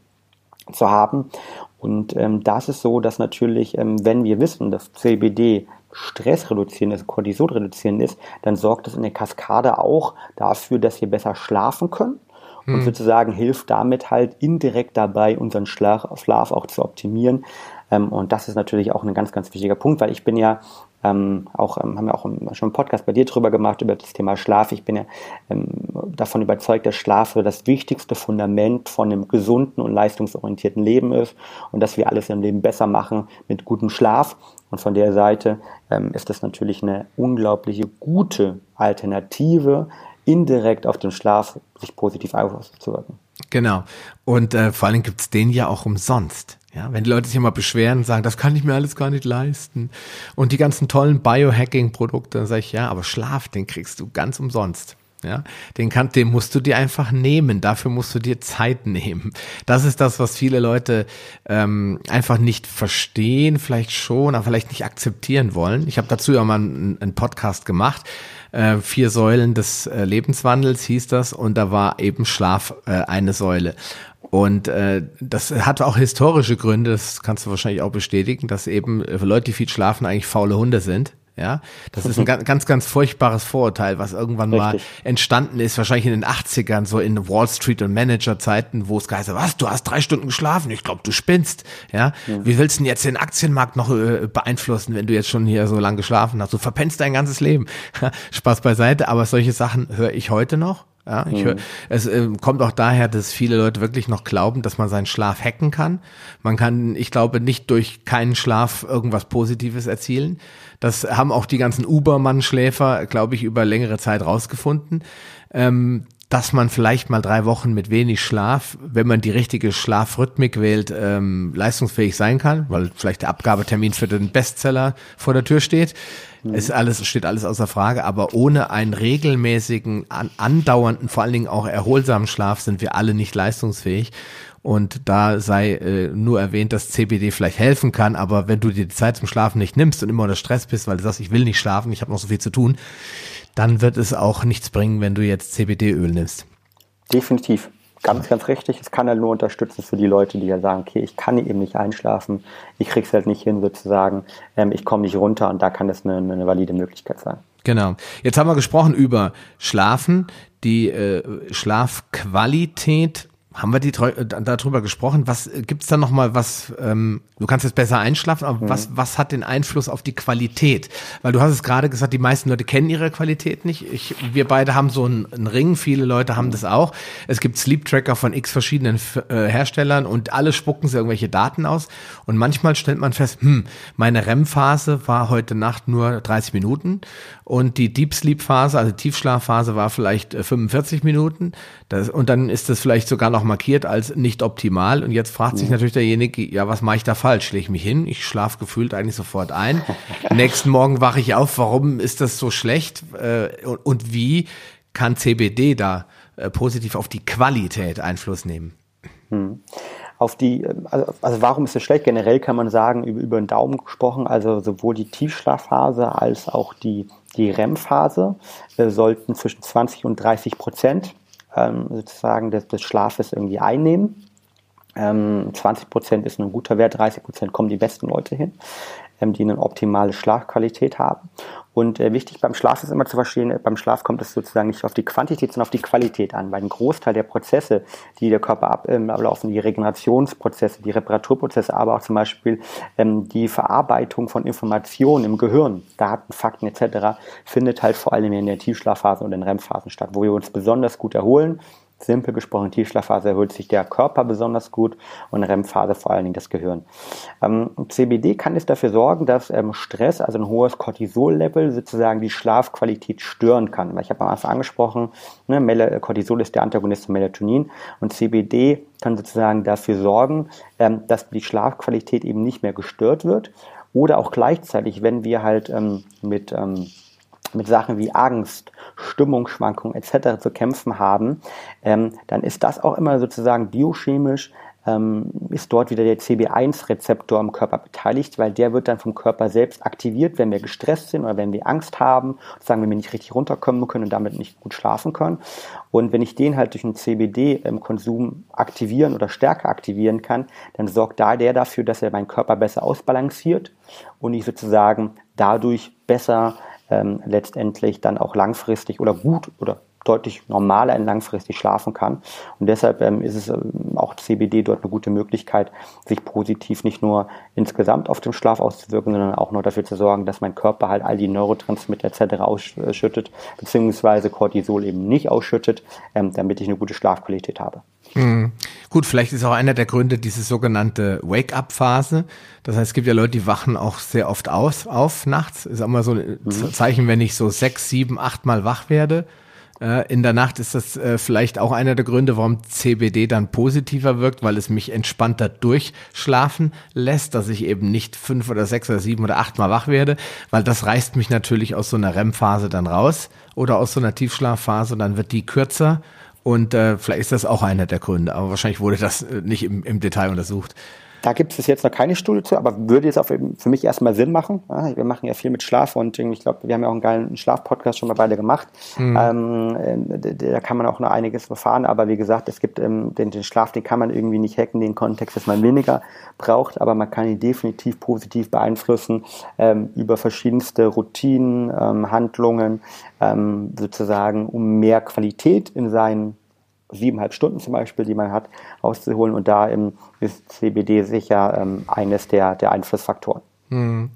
zu haben. Und ähm, das ist so, dass natürlich, ähm, wenn wir wissen, dass CBD Stress reduzieren ist, Cortisol reduzieren ist, dann sorgt das in der Kaskade auch dafür, dass wir besser schlafen können und hm. sozusagen hilft damit halt indirekt dabei, unseren Schlaf, Schlaf auch zu optimieren. Ähm, und das ist natürlich auch ein ganz, ganz wichtiger Punkt, weil ich bin ja ähm, auch, ähm, haben wir auch schon einen Podcast bei dir drüber gemacht, über das Thema Schlaf. Ich bin ja ähm, davon überzeugt, dass Schlaf das wichtigste Fundament von einem gesunden und leistungsorientierten Leben ist und dass wir alles im Leben besser machen mit gutem Schlaf. Und von der Seite ähm, ist das natürlich eine unglaubliche gute Alternative, indirekt auf den Schlaf sich positiv auszuwirken. Genau. Und äh, vor allem gibt's den ja auch umsonst. Ja, wenn die Leute sich immer beschweren und sagen, das kann ich mir alles gar nicht leisten. Und die ganzen tollen Biohacking-Produkte, dann sage ich, ja, aber Schlaf, den kriegst du ganz umsonst. Ja, den kann, den musst du dir einfach nehmen. Dafür musst du dir Zeit nehmen. Das ist das, was viele Leute ähm, einfach nicht verstehen, vielleicht schon, aber vielleicht nicht akzeptieren wollen. Ich habe dazu ja mal einen, einen Podcast gemacht. Äh, vier Säulen des äh, Lebenswandels hieß das und da war eben Schlaf äh, eine Säule. Und äh, das hat auch historische Gründe, das kannst du wahrscheinlich auch bestätigen, dass eben Leute, die viel schlafen, eigentlich faule Hunde sind. Ja, das ist ein ganz, ganz, ganz furchtbares Vorurteil, was irgendwann Richtig. mal entstanden ist, wahrscheinlich in den 80ern, so in Wall Street und Manager-Zeiten, wo es geheißen was, du hast drei Stunden geschlafen, ich glaube, du spinnst. Ja? ja? wie willst du denn jetzt den Aktienmarkt noch äh, beeinflussen, wenn du jetzt schon hier so lange geschlafen hast? Du verpennst dein ganzes Leben. Spaß beiseite, aber solche Sachen höre ich heute noch. Ja, ich höre, mhm. es äh, kommt auch daher, dass viele Leute wirklich noch glauben, dass man seinen Schlaf hacken kann. Man kann, ich glaube, nicht durch keinen Schlaf irgendwas Positives erzielen. Das haben auch die ganzen Ubermann-Schläfer, glaube ich, über längere Zeit rausgefunden. Ähm, dass man vielleicht mal drei Wochen mit wenig Schlaf, wenn man die richtige Schlafrhythmik wählt, ähm, leistungsfähig sein kann, weil vielleicht der Abgabetermin für den Bestseller vor der Tür steht. Mhm. Ist alles, steht alles außer Frage, aber ohne einen regelmäßigen, an, andauernden, vor allen Dingen auch erholsamen Schlaf sind wir alle nicht leistungsfähig. Und da sei äh, nur erwähnt, dass CBD vielleicht helfen kann, aber wenn du dir die Zeit zum Schlafen nicht nimmst und immer unter Stress bist, weil du sagst, ich will nicht schlafen, ich habe noch so viel zu tun, dann wird es auch nichts bringen, wenn du jetzt CBD-Öl nimmst. Definitiv. Ganz, ganz richtig. Es kann halt nur unterstützen für die Leute, die ja sagen, okay, ich kann eben nicht einschlafen, ich krieg's halt nicht hin, sozusagen, ähm, ich komme nicht runter und da kann es eine, eine valide Möglichkeit sein. Genau. Jetzt haben wir gesprochen über Schlafen, die äh, Schlafqualität haben wir die äh, darüber gesprochen? Was äh, gibt's da noch mal was? Ähm, du kannst jetzt besser einschlafen, aber mhm. was was hat den Einfluss auf die Qualität? Weil du hast es gerade gesagt, die meisten Leute kennen ihre Qualität nicht. Ich, wir beide haben so einen, einen Ring, viele Leute haben das auch. Es gibt Sleep Tracker von x verschiedenen äh, Herstellern und alle spucken sie irgendwelche Daten aus. Und manchmal stellt man fest, hm, meine REM-Phase war heute Nacht nur 30 Minuten und die Deep Sleep Phase, also Tiefschlafphase, war vielleicht 45 äh, Minuten. Das, und dann ist das vielleicht sogar noch markiert als nicht optimal. Und jetzt fragt sich natürlich derjenige, ja, was mache ich da falsch? Lege ich mich hin? Ich schlafe gefühlt eigentlich sofort ein. Nächsten Morgen wache ich auf. Warum ist das so schlecht? Äh, und, wie kann CBD da äh, positiv auf die Qualität Einfluss nehmen? Hm auf die, also, also warum ist es schlecht? Generell kann man sagen, über, über den Daumen gesprochen, also sowohl die Tiefschlafphase als auch die, die REM-Phase äh, sollten zwischen 20 und 30 Prozent ähm, sozusagen des, des Schlafes irgendwie einnehmen. Ähm, 20 Prozent ist ein guter Wert, 30 Prozent kommen die besten Leute hin, ähm, die eine optimale Schlafqualität haben. Und äh, wichtig beim Schlaf ist immer zu verstehen, äh, beim Schlaf kommt es sozusagen nicht auf die Quantität, sondern auf die Qualität an. Weil ein Großteil der Prozesse, die der Körper ähm, ablaufen, die Regenerationsprozesse, die Reparaturprozesse, aber auch zum Beispiel ähm, die Verarbeitung von Informationen im Gehirn, Daten, Fakten etc., findet halt vor allem in der Tiefschlafphase und in REM-Phasen statt, wo wir uns besonders gut erholen, Simpel gesprochen, Tiefschlafphase erholt sich der Körper besonders gut und REM-Phase vor allen Dingen das Gehirn. Ähm, CBD kann es dafür sorgen, dass ähm, Stress, also ein hohes Cortisol-Level, sozusagen die Schlafqualität stören kann. Ich habe am Anfang angesprochen, ne, Cortisol ist der Antagonist von Melatonin und CBD kann sozusagen dafür sorgen, ähm, dass die Schlafqualität eben nicht mehr gestört wird. Oder auch gleichzeitig, wenn wir halt ähm, mit ähm, mit Sachen wie Angst, Stimmungsschwankungen etc. zu kämpfen haben, ähm, dann ist das auch immer sozusagen biochemisch ähm, ist dort wieder der CB1-Rezeptor im Körper beteiligt, weil der wird dann vom Körper selbst aktiviert, wenn wir gestresst sind oder wenn wir Angst haben, sagen, wenn wir nicht richtig runterkommen können und damit nicht gut schlafen können. Und wenn ich den halt durch einen CBD-Konsum aktivieren oder stärker aktivieren kann, dann sorgt da der dafür, dass er meinen Körper besser ausbalanciert und ich sozusagen dadurch besser ähm, letztendlich dann auch langfristig oder gut oder deutlich normaler und langfristig schlafen kann. Und deshalb ähm, ist es ähm, auch CBD dort eine gute Möglichkeit, sich positiv nicht nur insgesamt auf den Schlaf auszuwirken, sondern auch noch dafür zu sorgen, dass mein Körper halt all die Neurotransmitter etc. ausschüttet, beziehungsweise Cortisol eben nicht ausschüttet, ähm, damit ich eine gute Schlafqualität habe. Mhm. Gut, vielleicht ist auch einer der Gründe diese sogenannte Wake-up-Phase. Das heißt, es gibt ja Leute, die wachen auch sehr oft aus, auf nachts. Ist auch mal so ein mhm. Zeichen, wenn ich so sechs, sieben, acht Mal wach werde. Äh, in der Nacht ist das äh, vielleicht auch einer der Gründe, warum CBD dann positiver wirkt, weil es mich entspannter durchschlafen lässt, dass ich eben nicht fünf oder sechs oder sieben oder acht Mal wach werde, weil das reißt mich natürlich aus so einer REM-Phase dann raus oder aus so einer Tiefschlafphase und dann wird die kürzer und äh, vielleicht ist das auch einer der Gründe, aber wahrscheinlich wurde das äh, nicht im, im Detail untersucht. Da gibt es jetzt noch keine Studie zu, aber würde jetzt auch für mich erstmal Sinn machen. wir machen ja viel mit Schlaf und ich glaube, wir haben ja auch einen geilen Schlaf-Podcast schon mal beide gemacht. Mhm. Ähm, äh, da kann man auch noch einiges erfahren, aber wie gesagt, es gibt ähm, den, den, Schlaf, den kann man irgendwie nicht hacken, den Kontext, dass man weniger braucht, aber man kann ihn definitiv positiv beeinflussen ähm, über verschiedenste Routinen, ähm, Handlungen, ähm, sozusagen, um mehr Qualität in seinen siebeneinhalb Stunden zum Beispiel, die man hat, rauszuholen. Und da ist CBD sicher ähm, eines der, der Einflussfaktoren. Hm.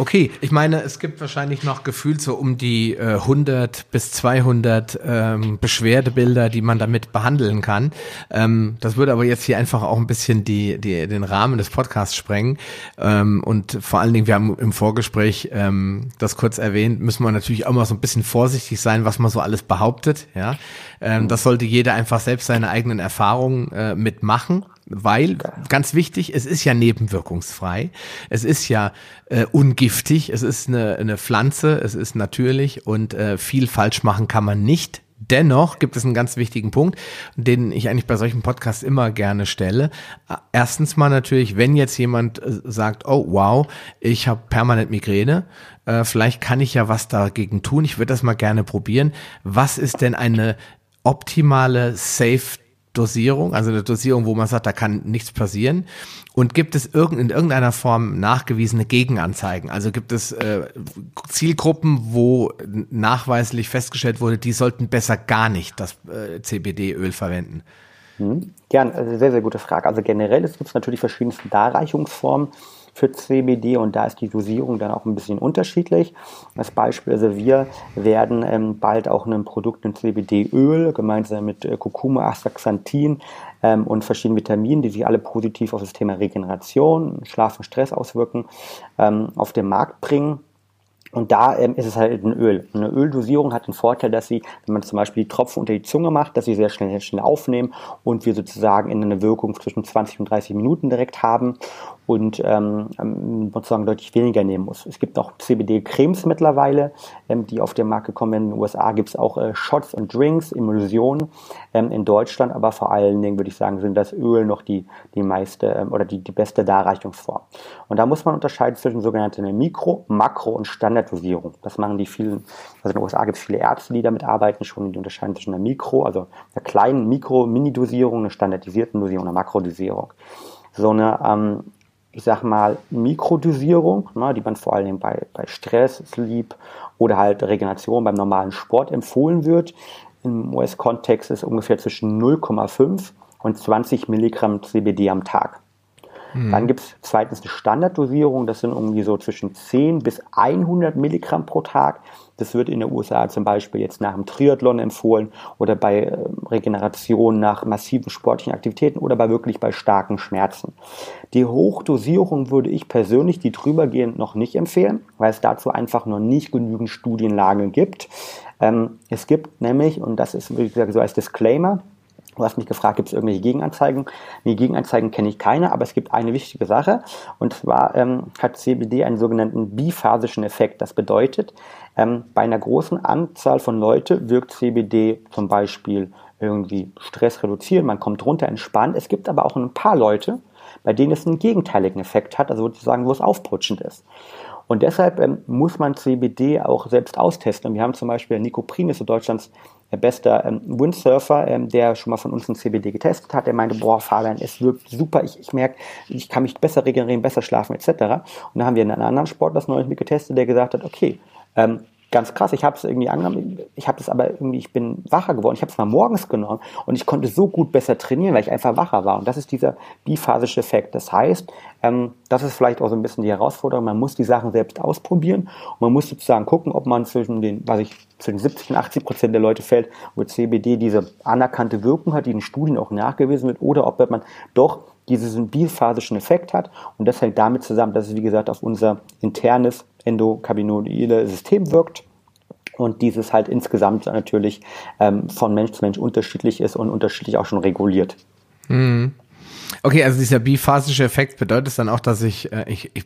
Okay, ich meine, es gibt wahrscheinlich noch gefühlt so um die äh, 100 bis 200 ähm, Beschwerdebilder, die man damit behandeln kann. Ähm, das würde aber jetzt hier einfach auch ein bisschen die, die, den Rahmen des Podcasts sprengen. Ähm, und vor allen Dingen, wir haben im Vorgespräch ähm, das kurz erwähnt, müssen wir natürlich auch mal so ein bisschen vorsichtig sein, was man so alles behauptet. Ja, ähm, Das sollte jeder einfach selbst seine eigenen Erfahrungen äh, mitmachen weil, ganz wichtig, es ist ja nebenwirkungsfrei, es ist ja äh, ungiftig, es ist eine, eine Pflanze, es ist natürlich und äh, viel falsch machen kann man nicht. Dennoch gibt es einen ganz wichtigen Punkt, den ich eigentlich bei solchen Podcasts immer gerne stelle. Erstens mal natürlich, wenn jetzt jemand äh, sagt, oh wow, ich habe permanent Migräne, äh, vielleicht kann ich ja was dagegen tun, ich würde das mal gerne probieren. Was ist denn eine optimale Safe Dosierung, also eine Dosierung, wo man sagt, da kann nichts passieren? Und gibt es irgend, in irgendeiner Form nachgewiesene Gegenanzeigen? Also gibt es äh, Zielgruppen, wo nachweislich festgestellt wurde, die sollten besser gar nicht das äh, CBD-Öl verwenden? Mhm. Gern, also sehr, sehr gute Frage. Also generell gibt es natürlich verschiedenste Darreichungsformen für CBD und da ist die Dosierung dann auch ein bisschen unterschiedlich. Als Beispiel, also wir werden ähm, bald auch ein Produkt, ein CBD-Öl, gemeinsam mit äh, Kurkuma, Astaxanthin ähm, und verschiedenen Vitaminen, die sich alle positiv auf das Thema Regeneration, Schlaf und Stress auswirken, ähm, auf den Markt bringen. Und da ähm, ist es halt ein Öl. Eine Öldosierung hat den Vorteil, dass sie, wenn man zum Beispiel die Tropfen unter die Zunge macht, dass sie sehr schnell, sehr schnell aufnehmen und wir sozusagen in eine Wirkung zwischen 20 und 30 Minuten direkt haben und ähm, ähm, sozusagen deutlich weniger nehmen muss. Es gibt auch CBD-Cremes mittlerweile, ähm, die auf den Markt gekommen sind. In den USA gibt es auch äh, Shots und Drinks, Emulsionen. Ähm, in Deutschland aber vor allen Dingen, würde ich sagen, sind das Öl noch die, die meiste ähm, oder die, die beste Darreichungsform. Und da muss man unterscheiden zwischen sogenannter Mikro-, Makro- und Standarddosierung. Das machen die vielen, also in den USA gibt es viele Ärzte, die damit arbeiten, schon die unterscheiden zwischen einer Mikro-, also einer kleinen Mikro-Mini-Dosierung, einer standardisierten Dosierung, einer Makrodosierung. So eine ähm, ich sag mal, Mikrodosierung, ne, die man vor allem bei, bei Stress, Sleep oder halt Regeneration beim normalen Sport empfohlen wird. Im US-Kontext ist ungefähr zwischen 0,5 und 20 Milligramm CBD am Tag. Mhm. Dann gibt es zweitens eine Standarddosierung, das sind irgendwie so zwischen 10 bis 100 Milligramm pro Tag. Das wird in den USA zum Beispiel jetzt nach dem Triathlon empfohlen oder bei äh, Regeneration nach massiven sportlichen Aktivitäten oder bei wirklich bei starken Schmerzen. Die Hochdosierung würde ich persönlich, die drübergehend noch nicht empfehlen, weil es dazu einfach noch nicht genügend Studienlagen gibt. Ähm, es gibt nämlich, und das ist, wie gesagt, so als Disclaimer, Du hast mich gefragt, gibt es irgendwelche Gegenanzeigen? Die Gegenanzeigen kenne ich keine, aber es gibt eine wichtige Sache. Und zwar ähm, hat CBD einen sogenannten biphasischen Effekt. Das bedeutet, ähm, bei einer großen Anzahl von Leuten wirkt CBD zum Beispiel irgendwie Stress reduzieren, man kommt runter, entspannt. Es gibt aber auch ein paar Leute, bei denen es einen gegenteiligen Effekt hat, also sozusagen, wo es aufputschend ist. Und deshalb ähm, muss man CBD auch selbst austesten. Wir haben zum Beispiel Nico Prinis, so Deutschlands bester ähm, Windsurfer, ähm, der schon mal von uns ein CBD getestet hat. Der meinte, boah, Fabian, es wirkt super. Ich, ich merke, ich kann mich besser regenerieren, besser schlafen etc. Und dann haben wir einen anderen Sport das neulich mit getestet, der gesagt hat, okay, ähm, ganz krass. Ich habe es irgendwie angenommen, ich habe es aber irgendwie, ich bin wacher geworden. Ich habe es mal morgens genommen und ich konnte so gut besser trainieren, weil ich einfach wacher war. Und das ist dieser biphasische Effekt. Das heißt, ähm, das ist vielleicht auch so ein bisschen die Herausforderung. Man muss die Sachen selbst ausprobieren und man muss sozusagen gucken, ob man zwischen den, was ich, zwischen 70 und 80 Prozent der Leute fällt, wo CBD diese anerkannte Wirkung hat, die in Studien auch nachgewiesen wird, oder ob man doch diesen biphasischen Effekt hat. Und das hängt damit zusammen, dass es, wie gesagt, auf unser internes endokannabinoide System wirkt und dieses halt insgesamt natürlich ähm, von Mensch zu Mensch unterschiedlich ist und unterschiedlich auch schon reguliert. Mhm. Okay, also dieser biphasische Effekt bedeutet dann auch, dass ich, äh, ich, ich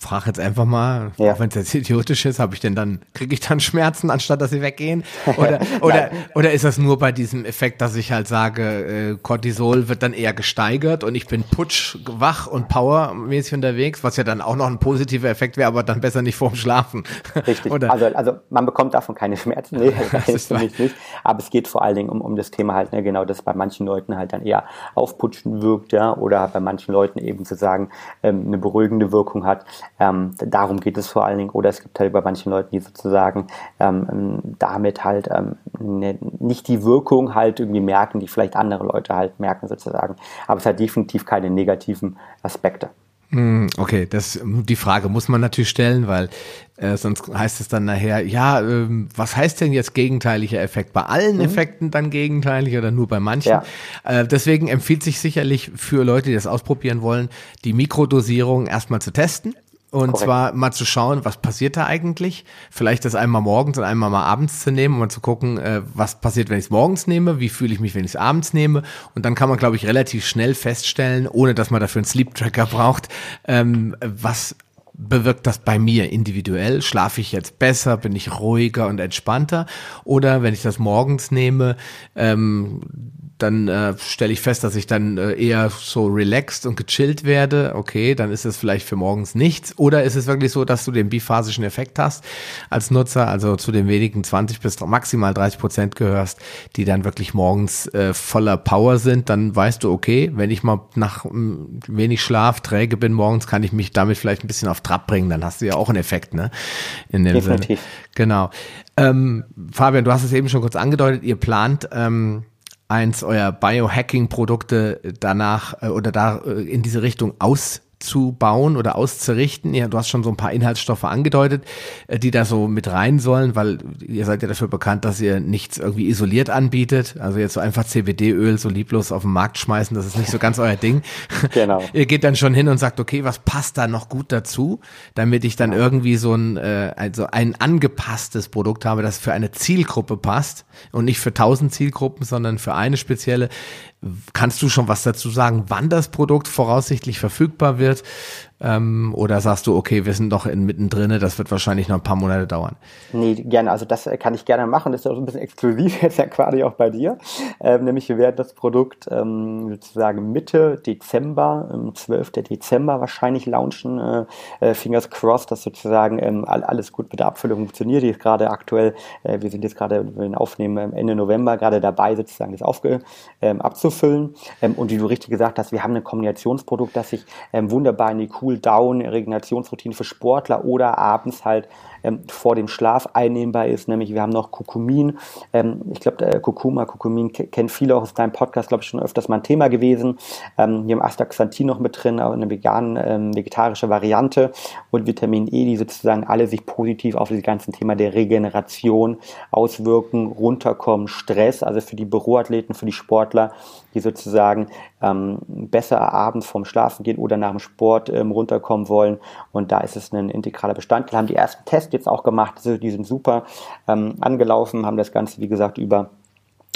frage jetzt einfach mal, ja. auch wenn es jetzt idiotisch ist, habe ich denn dann, kriege ich dann Schmerzen, anstatt dass sie weggehen? Oder, oder, oder ist das nur bei diesem Effekt, dass ich halt sage, äh, Cortisol wird dann eher gesteigert und ich bin putsch, wach und powermäßig unterwegs, was ja dann auch noch ein positiver Effekt wäre, aber dann besser nicht vorm Schlafen. Richtig. Oder? Also, also man bekommt davon keine Schmerzen, nee, das ist für mich nicht. Aber es geht vor allen Dingen um, um das Thema halt, ne, genau, dass bei manchen Leuten halt dann eher aufputschen wirkt, ja, oder bei manchen Leuten eben sozusagen ähm, eine beruhigende Wirkung hat. Ähm, darum geht es vor allen Dingen. Oder es gibt halt bei manchen Leuten, die sozusagen ähm, damit halt ähm, ne, nicht die Wirkung halt irgendwie merken, die vielleicht andere Leute halt merken sozusagen. Aber es hat definitiv keine negativen Aspekte. Hm, okay, das die Frage muss man natürlich stellen, weil äh, sonst heißt es dann nachher, ja, ähm, was heißt denn jetzt gegenteiliger Effekt? Bei allen mhm. Effekten dann gegenteilig oder nur bei manchen? Ja. Äh, deswegen empfiehlt sich sicherlich für Leute, die das ausprobieren wollen, die Mikrodosierung erstmal zu testen. Und Korrekt. zwar mal zu schauen, was passiert da eigentlich. Vielleicht das einmal morgens und einmal mal abends zu nehmen und mal zu gucken, äh, was passiert, wenn ich es morgens nehme, wie fühle ich mich, wenn ich es abends nehme. Und dann kann man, glaube ich, relativ schnell feststellen, ohne dass man dafür einen Sleep Tracker braucht, ähm, was bewirkt das bei mir individuell? Schlafe ich jetzt besser? Bin ich ruhiger und entspannter? Oder wenn ich das morgens nehme, ähm, dann äh, stelle ich fest, dass ich dann äh, eher so relaxed und gechillt werde. Okay, dann ist es vielleicht für morgens nichts. Oder ist es wirklich so, dass du den biphasischen Effekt hast als Nutzer, also zu den wenigen 20 bis maximal 30 Prozent gehörst, die dann wirklich morgens äh, voller Power sind, dann weißt du, okay, wenn ich mal nach m, wenig Schlaf träge bin morgens, kann ich mich damit vielleicht ein bisschen auf Trab bringen. Dann hast du ja auch einen Effekt, ne? In dem Definitiv. Sinne. Genau. Ähm, Fabian, du hast es eben schon kurz angedeutet, ihr plant ähm, eins eurer Biohacking-Produkte danach äh, oder da äh, in diese Richtung aus auszubauen oder auszurichten. Ja, du hast schon so ein paar Inhaltsstoffe angedeutet, äh, die da so mit rein sollen, weil ihr seid ja dafür bekannt, dass ihr nichts irgendwie isoliert anbietet. Also jetzt so einfach CBD-Öl so lieblos auf den Markt schmeißen, das ist nicht so ganz euer Ding. Genau. ihr geht dann schon hin und sagt, okay, was passt da noch gut dazu, damit ich dann irgendwie so ein, äh, also ein angepasstes Produkt habe, das für eine Zielgruppe passt und nicht für tausend Zielgruppen, sondern für eine spezielle. Kannst du schon was dazu sagen, wann das Produkt voraussichtlich verfügbar wird? Ähm, oder sagst du, okay, wir sind doch in, mittendrin, das wird wahrscheinlich noch ein paar Monate dauern? Nee, gerne. Also das kann ich gerne machen. Das ist auch ein bisschen exklusiv jetzt ja quasi auch bei dir. Ähm, nämlich wir werden das Produkt ähm, sozusagen Mitte Dezember, ähm, 12. Dezember wahrscheinlich launchen. Äh, äh, Fingers crossed, dass sozusagen ähm, alles gut mit der Abfüllung funktioniert. Die ist gerade aktuell, äh, wir sind jetzt gerade, wir aufnehmen ähm, Ende November gerade dabei, sozusagen das aufge, ähm, abzufüllen. Ähm, und wie du richtig gesagt hast, wir haben ein Kombinationsprodukt, das sich wunderbar in die Cool Cool-Down, Regenerationsroutine für Sportler oder abends halt ähm, vor dem Schlaf einnehmbar ist. Nämlich wir haben noch Kurkumin. Ähm, ich glaube, Kurkuma, Kurkumin kennt viele auch aus deinem Podcast, glaube ich, schon öfters mal ein Thema gewesen. Ähm, wir haben Astaxanthin noch mit drin, auch eine vegan, ähm, vegetarische Variante und Vitamin E, die sozusagen alle sich positiv auf das ganze Thema der Regeneration auswirken, runterkommen, Stress, also für die Büroathleten, für die Sportler, die sozusagen ähm, besser abends vorm Schlafen gehen oder nach dem Sport ähm, runterkommen wollen. Und da ist es ein integraler Bestandteil. Haben die ersten Tests jetzt auch gemacht, die sind super ähm, angelaufen, haben das Ganze, wie gesagt, über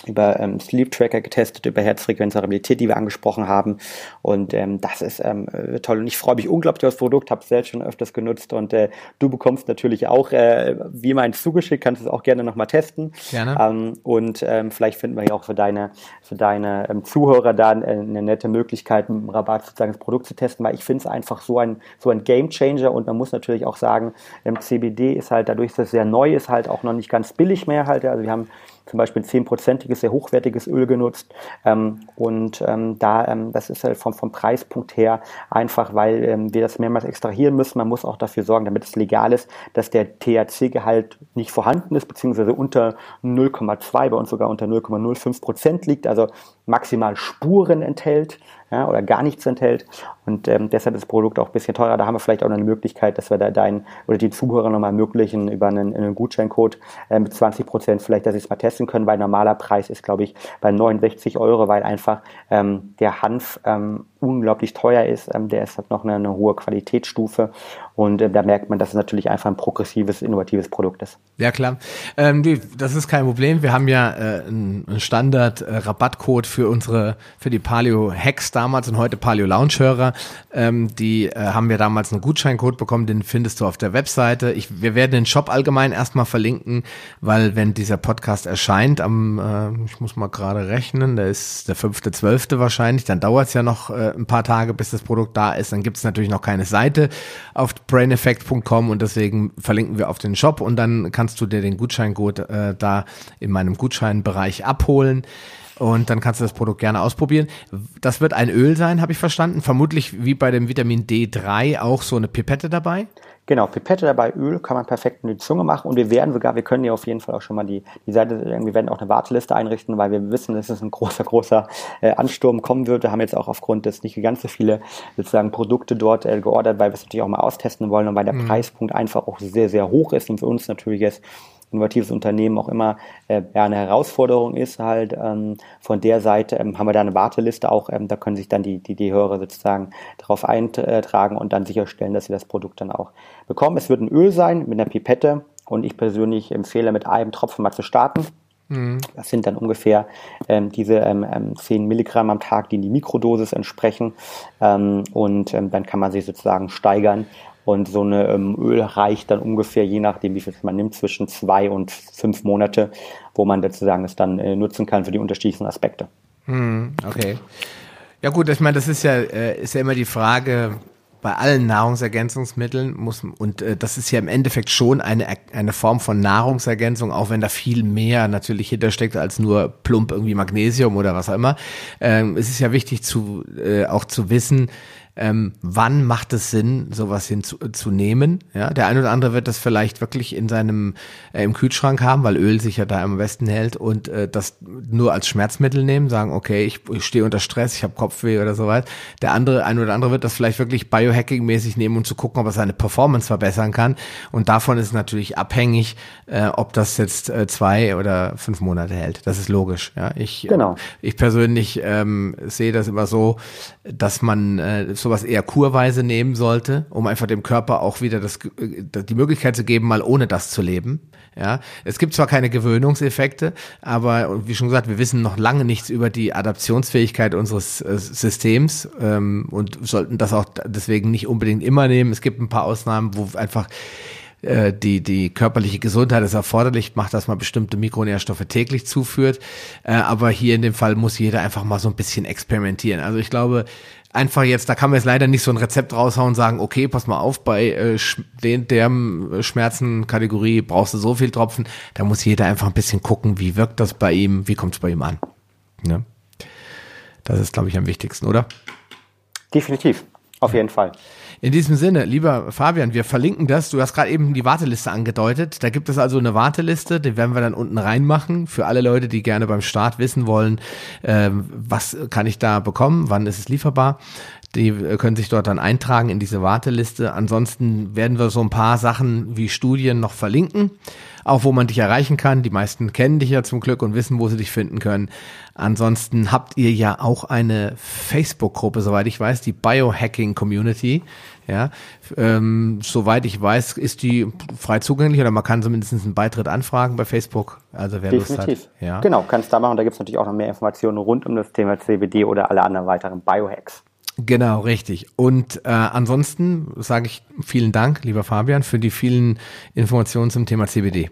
über ähm, Sleep Tracker getestet, über Herzfrequenzvariabilität, die wir angesprochen haben. Und ähm, das ist ähm, äh, toll. Und ich freue mich unglaublich auf das Produkt, habe es selbst schon öfters genutzt. Und äh, du bekommst natürlich auch, äh, wie immer, eins zugeschickt, kannst es auch gerne nochmal testen. Gerne. Ähm, und ähm, vielleicht finden wir ja auch für deine, für deine ähm, Zuhörer da äh, eine nette Möglichkeit, mit dem Rabatt sozusagen das Produkt zu testen, weil ich finde es einfach so ein, so ein Game Changer. Und man muss natürlich auch sagen, ähm, CBD ist halt dadurch, dass es sehr neu ist, halt auch noch nicht ganz billig mehr halt. Also wir haben zum Beispiel zehnprozentiges, sehr hochwertiges Öl genutzt. Ähm, und ähm, da, ähm, das ist halt vom, vom Preispunkt her einfach, weil ähm, wir das mehrmals extrahieren müssen. Man muss auch dafür sorgen, damit es legal ist, dass der THC-Gehalt nicht vorhanden ist, beziehungsweise unter 0,2, bei uns sogar unter 0,05 Prozent liegt, also maximal Spuren enthält ja, oder gar nichts enthält. Und ähm, deshalb ist das Produkt auch ein bisschen teurer. Da haben wir vielleicht auch noch eine Möglichkeit, dass wir da deinen oder die Zuhörer nochmal ermöglichen über einen, einen Gutscheincode äh, mit 20 Prozent, vielleicht, dass sie es mal testen können, weil normaler Preis ist, glaube ich, bei 69 Euro, weil einfach ähm, der Hanf ähm, unglaublich teuer ist. Ähm, der ist halt noch eine, eine hohe Qualitätsstufe und äh, da merkt man, dass es natürlich einfach ein progressives, innovatives Produkt ist. Ja, klar. Ähm, das ist kein Problem. Wir haben ja äh, einen Standard-Rabattcode äh, für unsere, für die Paleo Hacks damals und heute Paleo Lounge Hörer. Ähm, die äh, haben wir damals einen Gutscheincode bekommen, den findest du auf der Webseite. Ich, wir werden den Shop allgemein erstmal verlinken, weil wenn dieser Podcast erscheint, am, äh, ich muss mal gerade rechnen, der ist der fünfte, zwölfte wahrscheinlich, dann dauert es ja noch äh, ein paar Tage, bis das Produkt da ist. Dann gibt es natürlich noch keine Seite auf braineffect.com und deswegen verlinken wir auf den Shop und dann kannst du dir den Gutscheincode äh, da in meinem Gutscheinbereich abholen. Und dann kannst du das Produkt gerne ausprobieren. Das wird ein Öl sein, habe ich verstanden. Vermutlich wie bei dem Vitamin D3 auch so eine Pipette dabei. Genau, Pipette dabei, Öl kann man perfekt in die Zunge machen und wir werden sogar, wir können ja auf jeden Fall auch schon mal die, die Seite, wir werden auch eine Warteliste einrichten, weil wir wissen, dass es ein großer, großer äh, Ansturm kommen wird. Wir haben jetzt auch aufgrund des nicht ganz so viele sozusagen Produkte dort äh, geordert, weil wir es natürlich auch mal austesten wollen und weil der mhm. Preispunkt einfach auch sehr, sehr hoch ist und für uns natürlich jetzt innovatives Unternehmen auch immer äh, ja, eine Herausforderung ist halt. Ähm, von der Seite ähm, haben wir da eine Warteliste auch, ähm, da können sich dann die, die, die Hörer sozusagen darauf eintragen und dann sicherstellen, dass sie das Produkt dann auch bekommen. Es wird ein Öl sein mit einer Pipette und ich persönlich empfehle mit einem Tropfen mal zu starten. Mhm. Das sind dann ungefähr ähm, diese ähm, 10 ähm, Milligramm am Tag, die in die Mikrodosis entsprechen. Ähm, und ähm, dann kann man sich sozusagen steigern und so eine ähm, Öl reicht dann ungefähr, je nachdem, wie viel man nimmt, zwischen zwei und fünf Monate, wo man sozusagen es dann äh, nutzen kann für die unterschiedlichen Aspekte. Hm, okay. Ja gut, ich meine, das ist ja, äh, ist ja immer die Frage, bei allen Nahrungsergänzungsmitteln muss und äh, das ist ja im Endeffekt schon eine eine Form von Nahrungsergänzung, auch wenn da viel mehr natürlich hintersteckt als nur plump irgendwie Magnesium oder was auch immer. Ähm, es ist ja wichtig zu äh, auch zu wissen, ähm, wann macht es Sinn, sowas hinzunehmen. Ja, der eine oder andere wird das vielleicht wirklich in seinem äh, im Kühlschrank haben, weil Öl sich ja da am besten hält und äh, das nur als Schmerzmittel nehmen, sagen, okay, ich, ich stehe unter Stress, ich habe Kopfweh oder so weiter. Der andere, ein oder andere wird das vielleicht wirklich Biohacking-mäßig nehmen, um zu gucken, ob er seine Performance verbessern kann. Und davon ist natürlich abhängig, äh, ob das jetzt äh, zwei oder fünf Monate hält. Das ist logisch. Ja, ich, genau. ich persönlich ähm, sehe das immer so, dass man äh, sowas eher kurweise nehmen sollte, um einfach dem Körper auch wieder das, äh, die Möglichkeit zu geben, mal ohne das zu leben. Ja, es gibt zwar keine Gewöhnungseffekte, aber wie schon gesagt, wir wissen noch lange nichts über die Adaptionsfähigkeit unseres äh, Systems ähm, und sollten das auch deswegen nicht unbedingt immer nehmen. Es gibt ein paar Ausnahmen, wo einfach äh, die, die körperliche Gesundheit es erforderlich macht, dass man bestimmte Mikronährstoffe täglich zuführt. Äh, aber hier in dem Fall muss jeder einfach mal so ein bisschen experimentieren. Also ich glaube, einfach jetzt, da kann man jetzt leider nicht so ein Rezept raushauen und sagen, okay, pass mal auf, bei äh, der äh, Schmerzenkategorie brauchst du so viel Tropfen. Da muss jeder einfach ein bisschen gucken, wie wirkt das bei ihm, wie kommt es bei ihm an. Ne? Das ist, glaube ich, am wichtigsten, oder? Definitiv, auf jeden Fall. In diesem Sinne, lieber Fabian, wir verlinken das. Du hast gerade eben die Warteliste angedeutet. Da gibt es also eine Warteliste, die werden wir dann unten reinmachen für alle Leute, die gerne beim Start wissen wollen, ähm, was kann ich da bekommen, wann ist es lieferbar. Die können sich dort dann eintragen in diese Warteliste. Ansonsten werden wir so ein paar Sachen wie Studien noch verlinken auch wo man dich erreichen kann. Die meisten kennen dich ja zum Glück und wissen, wo sie dich finden können. Ansonsten habt ihr ja auch eine Facebook-Gruppe, soweit ich weiß, die Biohacking Community. Ja, ähm, soweit ich weiß, ist die frei zugänglich oder man kann zumindest einen Beitritt anfragen bei Facebook. Also wer Definitiv. Lust hat. Ja. Genau, kannst da machen. Da gibt es natürlich auch noch mehr Informationen rund um das Thema CBD oder alle anderen weiteren Biohacks. Genau, richtig. Und äh, ansonsten sage ich vielen Dank, lieber Fabian, für die vielen Informationen zum Thema CBD.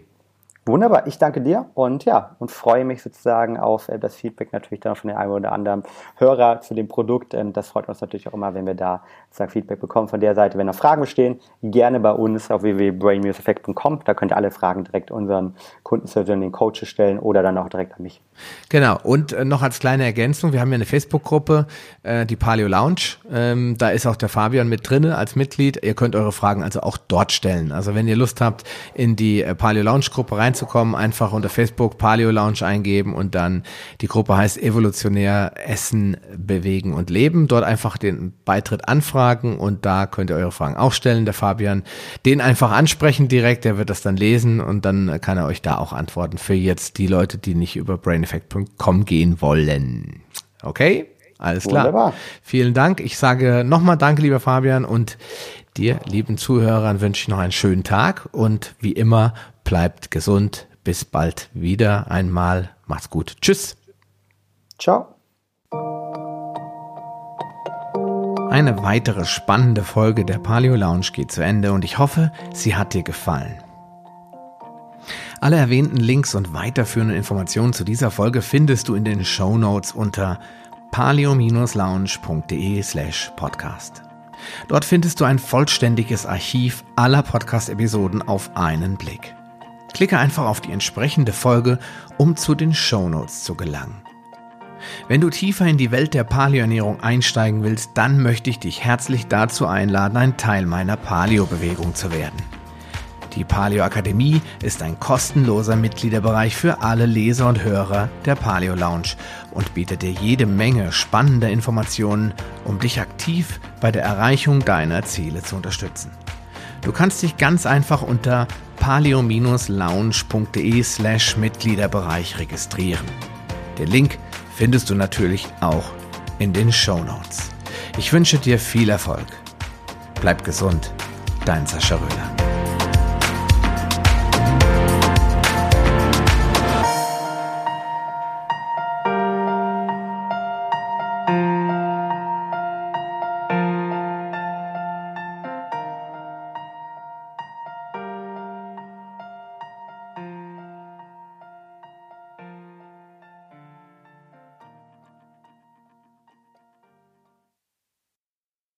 Wunderbar, ich danke dir und ja, und freue mich sozusagen auf äh, das Feedback natürlich dann von den einen oder anderen Hörer zu dem Produkt. Ähm, das freut uns natürlich auch immer, wenn wir da sozusagen Feedback bekommen von der Seite. Wenn noch Fragen bestehen, gerne bei uns auf www.brainmuseffect.com. Da könnt ihr alle Fragen direkt unseren Kundenservice und den Coaches stellen oder dann auch direkt an mich. Genau, und äh, noch als kleine Ergänzung, wir haben ja eine Facebook-Gruppe, äh, die Paleo Lounge. Ähm, da ist auch der Fabian mit drinne als Mitglied. Ihr könnt eure Fragen also auch dort stellen. Also wenn ihr Lust habt, in die äh, Paleo Lounge-Gruppe rein reinzukommen, einfach unter Facebook Paleo Lounge eingeben und dann die Gruppe heißt Evolutionär Essen, Bewegen und Leben. Dort einfach den Beitritt anfragen und da könnt ihr eure Fragen auch stellen. Der Fabian den einfach ansprechen direkt, der wird das dann lesen und dann kann er euch da auch antworten für jetzt die Leute, die nicht über braineffect.com gehen wollen. Okay? Alles klar. Wunderbar. Vielen Dank. Ich sage nochmal Danke, lieber Fabian, und dir, lieben Zuhörern, wünsche ich noch einen schönen Tag und wie immer bleibt gesund. Bis bald wieder einmal. Macht's gut. Tschüss. Ciao. Eine weitere spannende Folge der Paleo Lounge geht zu Ende und ich hoffe, sie hat dir gefallen. Alle erwähnten Links und weiterführenden Informationen zu dieser Folge findest du in den Show Notes unter paleo-lounge.de slash podcast. Dort findest du ein vollständiges Archiv aller Podcast-Episoden auf einen Blick. Klicke einfach auf die entsprechende Folge, um zu den Shownotes zu gelangen. Wenn du tiefer in die Welt der Paleoernährung einsteigen willst, dann möchte ich dich herzlich dazu einladen, ein Teil meiner Paleo-Bewegung zu werden. Die Paleo Akademie ist ein kostenloser Mitgliederbereich für alle Leser und Hörer der Paleo Lounge und bietet dir jede Menge spannender Informationen, um dich aktiv bei der Erreichung deiner Ziele zu unterstützen. Du kannst dich ganz einfach unter paleo-lounge.de slash Mitgliederbereich registrieren. Den Link findest du natürlich auch in den Show Notes. Ich wünsche dir viel Erfolg. Bleib gesund, dein Sascha Röhler.